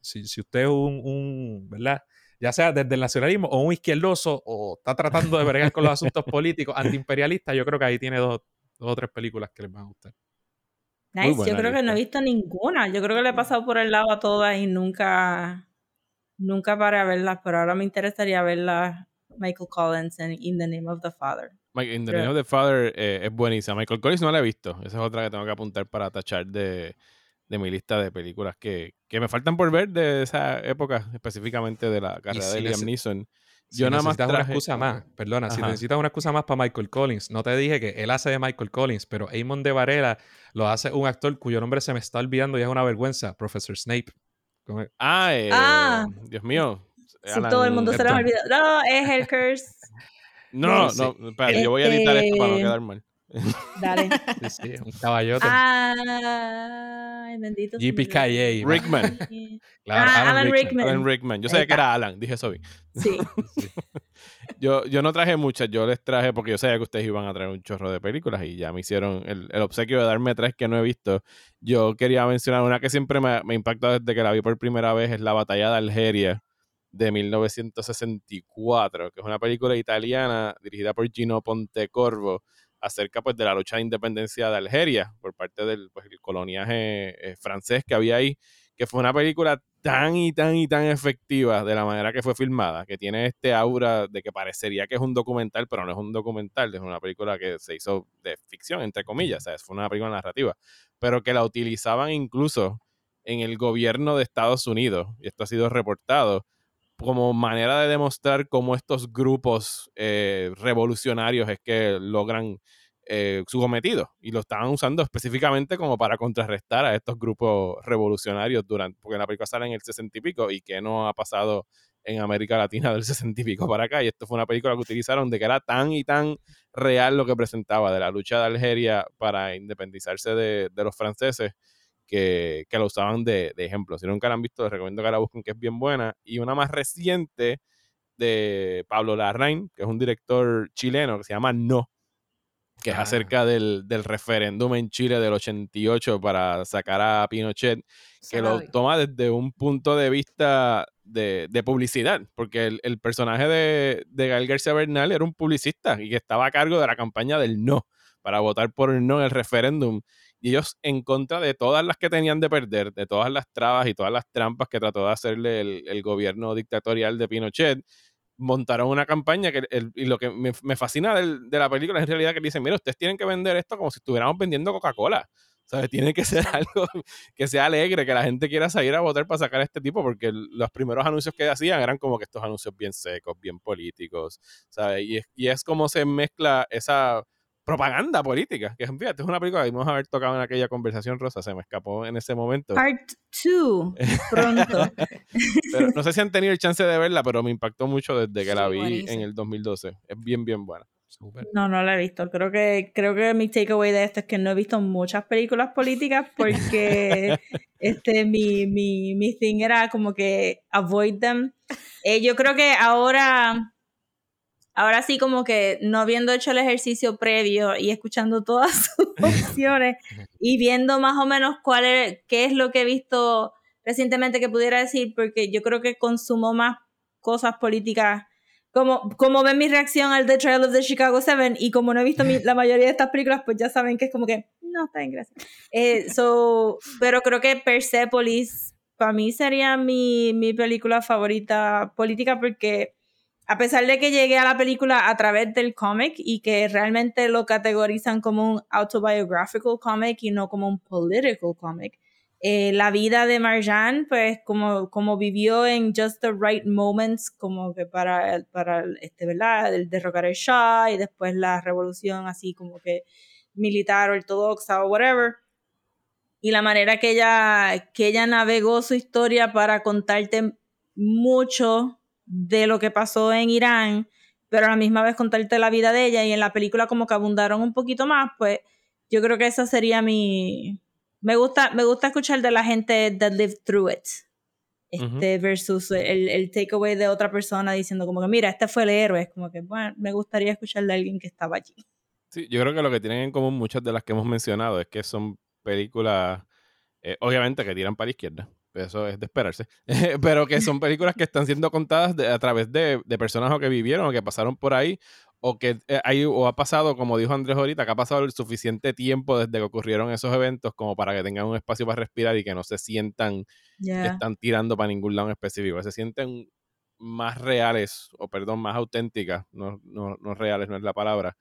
Si, si usted es un, un, ¿verdad? Ya sea desde el nacionalismo o un izquierdoso o está tratando de bregar con los asuntos políticos antiimperialistas, yo creo que ahí tiene dos, dos o tres películas que les van a gustar. Nice, yo creo que no he visto ninguna. Yo creo que le he pasado por el lado a todas y nunca, nunca paré a verlas, pero ahora me interesaría verlas. Michael Collins en In the Name of the Father. Mike, In the Creo- Name of the Father eh, es buenísima. Michael Collins no la he visto. Esa es otra que tengo que apuntar para tachar de, de mi lista de películas que, que me faltan por ver de esa época, específicamente de la carrera si de Liam Neeson. Si Yo nada más necesitas una traje... excusa más, perdona, si necesitas una excusa más para Michael Collins, no te dije que él hace de Michael Collins, pero Eamon de Varela lo hace un actor cuyo nombre se me está olvidando y es una vergüenza, Professor Snape. Ah, eh, Ah. Dios mío. Si Alan- todo el mundo se les Epton. olvidó. No, es el curse. No, Sí. no, espera, yo voy a editar esto para no Este- quedar mal. Dale. Sí, sí, un caballote. Ay, bendito. olvidó. Rickman. Claro, Ah, Alan Rickman. Alan Rickman. Yo sabía que era Alan, dije eso bien. Sí. Yo, yo no traje muchas, yo les traje porque yo sabía que ustedes iban a traer un chorro de películas y ya me hicieron el, el obsequio de darme tres que no he visto. Yo quería mencionar una que siempre me, me impactó desde que la vi por primera vez, es La Batalla de Algeria de 1964, que es una película italiana dirigida por Gino Pontecorvo acerca pues de la lucha de independencia de Algeria por parte del pues, coloniaje eh, francés que había ahí, que fue una película tan y tan y tan efectiva de la manera que fue filmada, que tiene este aura de que parecería que es un documental, pero no es un documental, es una película que se hizo de ficción, entre comillas, ¿sabes? fue una película narrativa, pero que la utilizaban incluso en el gobierno de Estados Unidos, y esto ha sido reportado, como manera de demostrar cómo estos grupos eh, revolucionarios es que logran eh, su cometido. Y lo estaban usando específicamente como para contrarrestar a estos grupos revolucionarios durante, porque la película sale en el 60 y pico y que no ha pasado en América Latina del 60 y pico para acá. Y esto fue una película que utilizaron de que era tan y tan real lo que presentaba de la lucha de Algeria para independizarse de, de los franceses que, que la usaban de, de ejemplo. Si nunca la han visto, les recomiendo que la busquen, que es bien buena. Y una más reciente de Pablo Larraín, que es un director chileno que se llama No, que es Ah. acerca del, del referéndum en Chile del 88 para sacar a Pinochet, que lo toma desde un punto de vista de, de publicidad, porque el, el personaje de, de Gael García Bernal era un publicista y que estaba a cargo de la campaña del no, para votar por el no en el referéndum. Y ellos, en contra de todas las que tenían de perder, de todas las trabas y todas las trampas que trató de hacerle el, el gobierno dictatorial de Pinochet, montaron una campaña que el- y lo que me, me fascina del- de la película es en realidad que dicen, mira, ustedes tienen que vender esto como si estuviéramos vendiendo Coca-Cola. ¿Sabes? Tiene que ser algo que sea alegre, que la gente quiera salir a votar para sacar a este tipo, porque los primeros anuncios que hacían eran como que estos anuncios bien secos, bien políticos, ¿sabes? Y y es como se mezcla esa propaganda política, que fíjate, es una película que vamos a haber tocado en aquella conversación rosa, se me escapó en ese momento. Part 2, pronto. Pero no sé si han tenido el chance de verla, pero me impactó mucho desde que la Sí, vi buenísimo. en el 2012. Es bien, bien buena. No, no la he visto. Creo que, creo que mi takeaway de esto es que no he visto muchas películas políticas porque este, mi, mi, mi thing era como que avoid them. Eh, yo creo que ahora, ahora sí como que no habiendo hecho el ejercicio previo y escuchando todas sus opciones y viendo más o menos cuál es, qué es lo que he visto recientemente que pudiera decir, porque yo creo que consumo más cosas políticas como, como ven mi reacción al The Trial of the Chicago Seven y como no he visto mi- la mayoría de estas películas, pues ya saben que es como que, no, está bien, gracias. Eh, so, pero creo que Persepolis para mí sería mi, mi película favorita política porque a pesar de que llegué a la película a través del cómic y que realmente lo categorizan como un autobiographical comic y no como un political comic, eh, la vida de Marjan, pues como, como vivió en just the right moments, como que para, para este, ¿verdad? El derrocar el Shah y después la revolución así como que militar ortodoxa o whatever. Y la manera que ella, que ella navegó su historia para contarte mucho de lo que pasó en Irán, pero a la misma vez contarte la vida de ella y en la película como que abundaron un poquito más, pues yo creo que esa sería mi... Me gusta, me gusta escuchar de la gente that lived through it. Este, versus el, el takeaway de otra persona diciendo como que mira, este fue el héroe. Es como que, bueno, me gustaría escuchar de alguien que estaba allí. Sí, yo creo que lo que tienen en común muchas de las que hemos mencionado es que son películas, eh, obviamente que tiran para la izquierda, eso es de esperarse, pero que son películas que están siendo contadas de- a través de, de personas o que vivieron o que pasaron por ahí o que eh, hay, o ha pasado, como dijo Andrés ahorita, que ha pasado el suficiente tiempo desde que ocurrieron esos eventos como para que tengan un espacio para respirar y que no se sientan que Yeah. están tirando para ningún lado en específico, que se sienten más reales, o perdón, más auténticas, no, no, no reales, no es la palabra,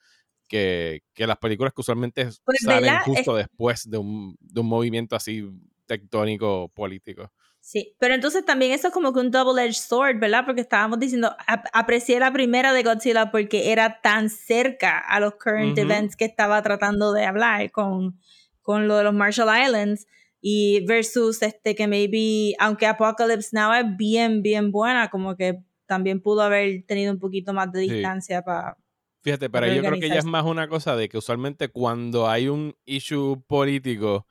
que, que las películas que usualmente Pues, salen justo después de un, de un movimiento así tectónico político. Sí, pero entonces también eso es como que un double-edged sword, ¿verdad? Porque estábamos diciendo, ap- aprecié la primera de Godzilla porque era tan cerca a los current Ujú. events que estaba tratando de hablar con, con lo de los Marshall Islands y versus este que maybe, aunque Apocalypse Now es bien, bien buena, como que también pudo haber tenido un poquito más de Sí. distancia para... Fíjate, pero yo creo que ya es más una cosa de que usualmente cuando hay un issue político,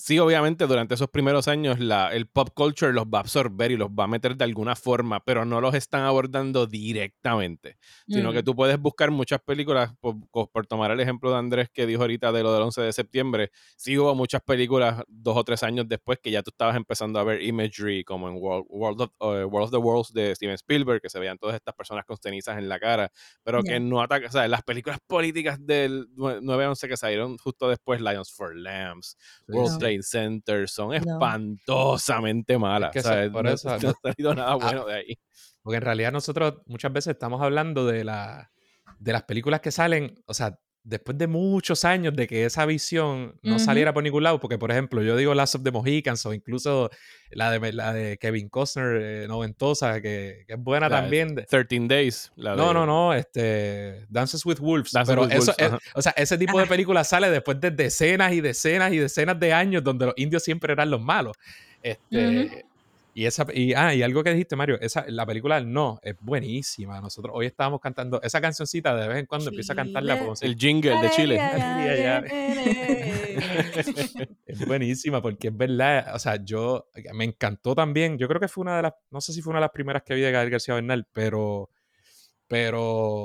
sí, obviamente durante esos primeros años la, el pop culture los va a absorber y los va a meter de alguna forma, pero no los están abordando directamente, sino que Mm. tú puedes buscar muchas películas, por, por tomar el ejemplo de Andrés que dijo ahorita de lo del 11 de septiembre, sí hubo muchas películas dos o tres años después que ya tú estabas empezando a ver imagery como en World, World, of, eh, World of the Worlds de Steven Spielberg, que se veían todas estas personas con cenizas en la cara, pero Ya. que no ataca, o sea, las películas políticas del 9-11 que salieron justo después, Lions for Lambs, World. Trade Center, son No. espantosamente malas. que o sea, eso- por no, eso- no ha salido nada Ah, bueno de ahí. Porque en realidad nosotros muchas veces estamos hablando de, la, de las películas que salen, o sea, después de muchos años de que esa visión no saliera por ningún lado, porque por ejemplo yo digo Last of the Mohicans o incluso la de, la de Kevin Costner eh, noventosa, que, que es buena La también. de- 13 Days. la no, de- no, no, este, Dances with Wolves. Dances pero with eso, Wolves, es- o sea, ese tipo de película sale después de decenas y decenas y decenas de años donde los indios siempre eran los malos. Este. Y esa, y, ah, y algo que dijiste, Mario, esa, la película No es buenísima. Nosotros hoy estábamos cantando esa cancioncita de vez en cuando empieza a cantarla si- El jingle de Chile. Es buenísima porque es verdad, o sea, yo me encantó también, yo creo que fue una de las, no sé si fue una de las primeras que vi de Gael García Bernal, pero, pero,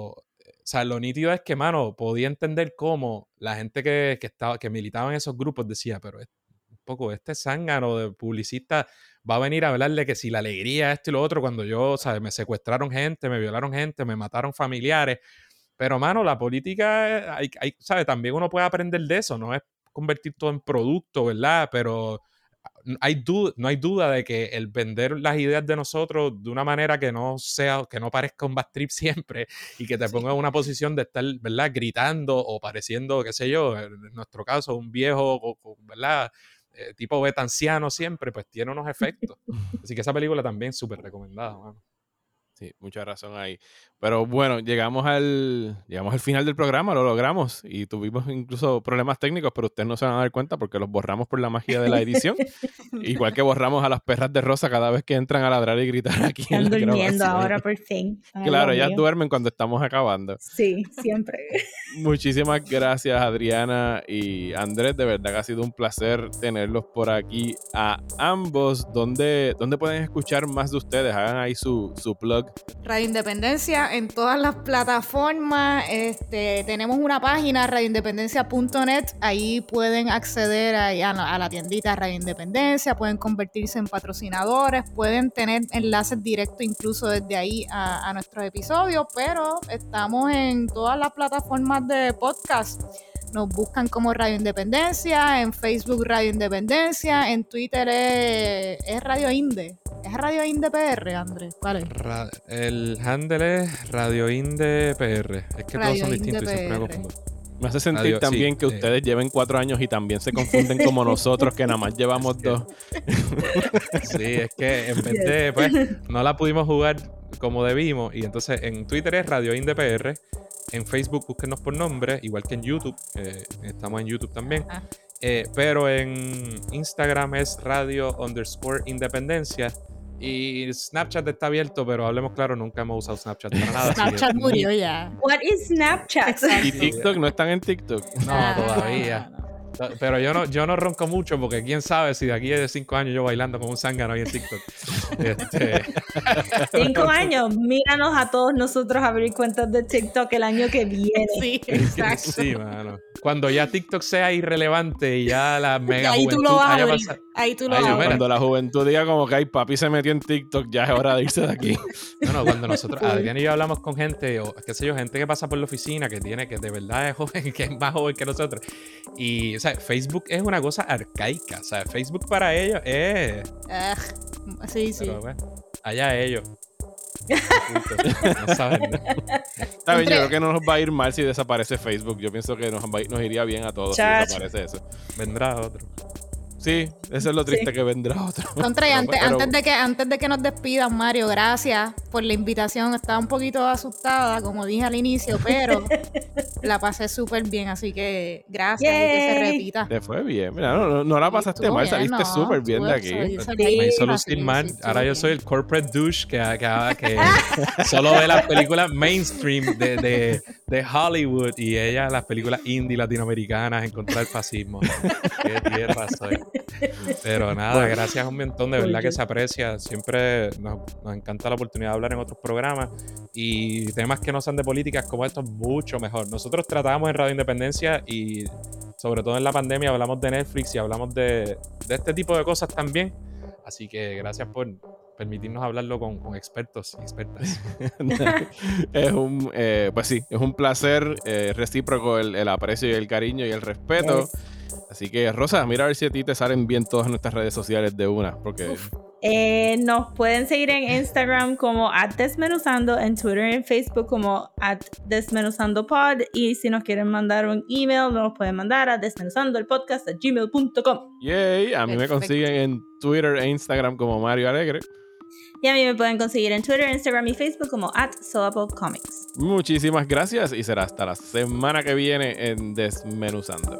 o sea, lo nítido es que, mano, podía entender cómo la gente que, que estaba, que militaba en esos grupos decía, pero es un poco este zángano de publicista va a venir a hablarle que si la alegría, esto y lo otro, cuando yo, ¿sabes? Me secuestraron gente, me violaron gente, me mataron familiares. Pero, mano, la política, eh, hay, hay, ¿sabes? También uno puede aprender de eso, no es convertir todo en producto, ¿verdad? Pero hay du- no hay duda de que el vender las ideas de nosotros de una manera que no sea, que no parezca un bad trip siempre y que te ponga en una posición de estar, ¿verdad? Gritando o pareciendo, qué sé yo, en nuestro caso, un viejo, ¿verdad? Eh, tipo beta anciano siempre, pues tiene unos efectos. Así que esa película también súper recomendada, mano. Sí, mucha razón ahí. Pero bueno, llegamos al, llegamos al final del programa, lo logramos y tuvimos incluso problemas técnicos, pero ustedes no se van a dar cuenta porque los borramos por la magia de la edición. Igual que borramos a las perras de rosa cada vez que entran a ladrar y gritar aquí. en Están la durmiendo ahora por fin. Ay, Claro, ellas mío. duermen cuando estamos acabando. Sí, siempre. Muchísimas gracias, Adriana y Andrés. De verdad que ha sido un placer tenerlos por aquí a ambos. ¿Dónde, dónde pueden escuchar más de ustedes? Hagan ahí su, su plug. Radio Independencia en todas las plataformas. Este, tenemos una página, radioindependencia.net. Ahí pueden acceder a, la- tiendita Radio Independencia, pueden convertirse en patrocinadores, pueden tener enlaces directos incluso desde ahí a nuestros episodios, pero estamos en todas las plataformas de podcast. Nos buscan como Radio Independencia, en Facebook Radio Independencia, en Twitter es, es Radio Inde. Es ¿Es Radio IndePR, Andrés? Vale. Ra- el handle es Radio Inde PR. Es que todos son distintos y Inde siempre me PR. confundo. Me hace sentir Adiós, también sí, que eh. ustedes lleven cuatro años y también se confunden como nosotros, que nada más llevamos dos. Sí, es que en vez de, pues, no la pudimos jugar como debimos. Y entonces en Twitter es Radio IndePR. En Facebook búsquenos por nombre, igual que en YouTube. eh, estamos en YouTube también. Ah. Eh, pero en Instagram es Radio underscore Independencia. Y Snapchat está abierto, pero hablemos claro, nunca hemos usado Snapchat para nada. Snapchat murió ya. What is Snapchat? Y TikTok, ¿no están en TikTok? No, Ah, todavía. Pero yo no, yo no ronco mucho porque quién sabe si de aquí a cinco años yo bailando como un zángano ahí en TikTok. Este, Cinco años. Míranos a todos nosotros abrir cuentas de TikTok el año que viene. Sí, exacto. sí, mano. Cuando ya TikTok sea irrelevante y ya la mega Ahí tú juventud lo vas a haya abrir. pasado- Ahí tú lo Ay, vas. Cuando la juventud diga como que ay, papi se metió en TikTok, ya es hora de irse de aquí. No, no, cuando nosotros, Adrián y yo hablamos con gente, o qué sé yo, gente que pasa por la oficina, que tiene, que de verdad es joven, que es más joven que nosotros. Y, sea, Facebook es una cosa arcaica. O sea, Facebook para ellos es. Ah, sí, sí. Pero, bueno, allá ellos. No saben. Está bien, yo creo que no nos va a ir mal si desaparece Facebook. Yo pienso que nos, va iría bien a todos Chacho. si desaparece eso. Vendrá otro. Sí, eso es lo triste Sí. que vendrá otro. Contra, y Pero- antes, pero- antes, de que, antes de que nos despidan, Mario, gracias por la invitación. Estaba un poquito asustada, como dije al inicio, pero la pasé súper bien, así que gracias y que se repita. Te fue bien. Mira, no, no, no la pasaste mal, bien, saliste no, súper bien de aquí. salí- Me hizo lucir mal. Ahora yo soy el corporate douche que, que, que solo ve las películas mainstream de, de, de Hollywood y ella las películas indie latinoamericanas en contra del fascismo. Qué tierra soy. Pero nada, gracias un montón, de verdad que se aprecia. Siempre nos, nos encanta la oportunidad de hablar en otros programas y temas que no sean de políticas como estos, mucho mejor. Nosotros tratamos en Radio Independencia y sobre todo en la pandemia hablamos de Netflix y hablamos de, de este tipo de cosas también. Así que gracias por permitirnos hablarlo con, con expertos y expertas. es un, eh, pues sí, es un placer eh, recíproco el, el aprecio y el cariño y el respeto. Así que, Rosa, mira a ver si a ti te salen bien todas nuestras redes sociales de una, porque Eh, nos pueden seguir en Instagram como at desmenuzando, en Twitter y en Facebook como at desmenuzandopod y si nos quieren mandar un email nos pueden mandar a desmenuzandoelpodcast at gmail.com yay, a mí me consiguen en Twitter e Instagram como Mario Alegre. Y a mí me pueden conseguir en Twitter, Instagram y Facebook como at. Muchísimas gracias y será hasta la semana que viene en Desmenuzando.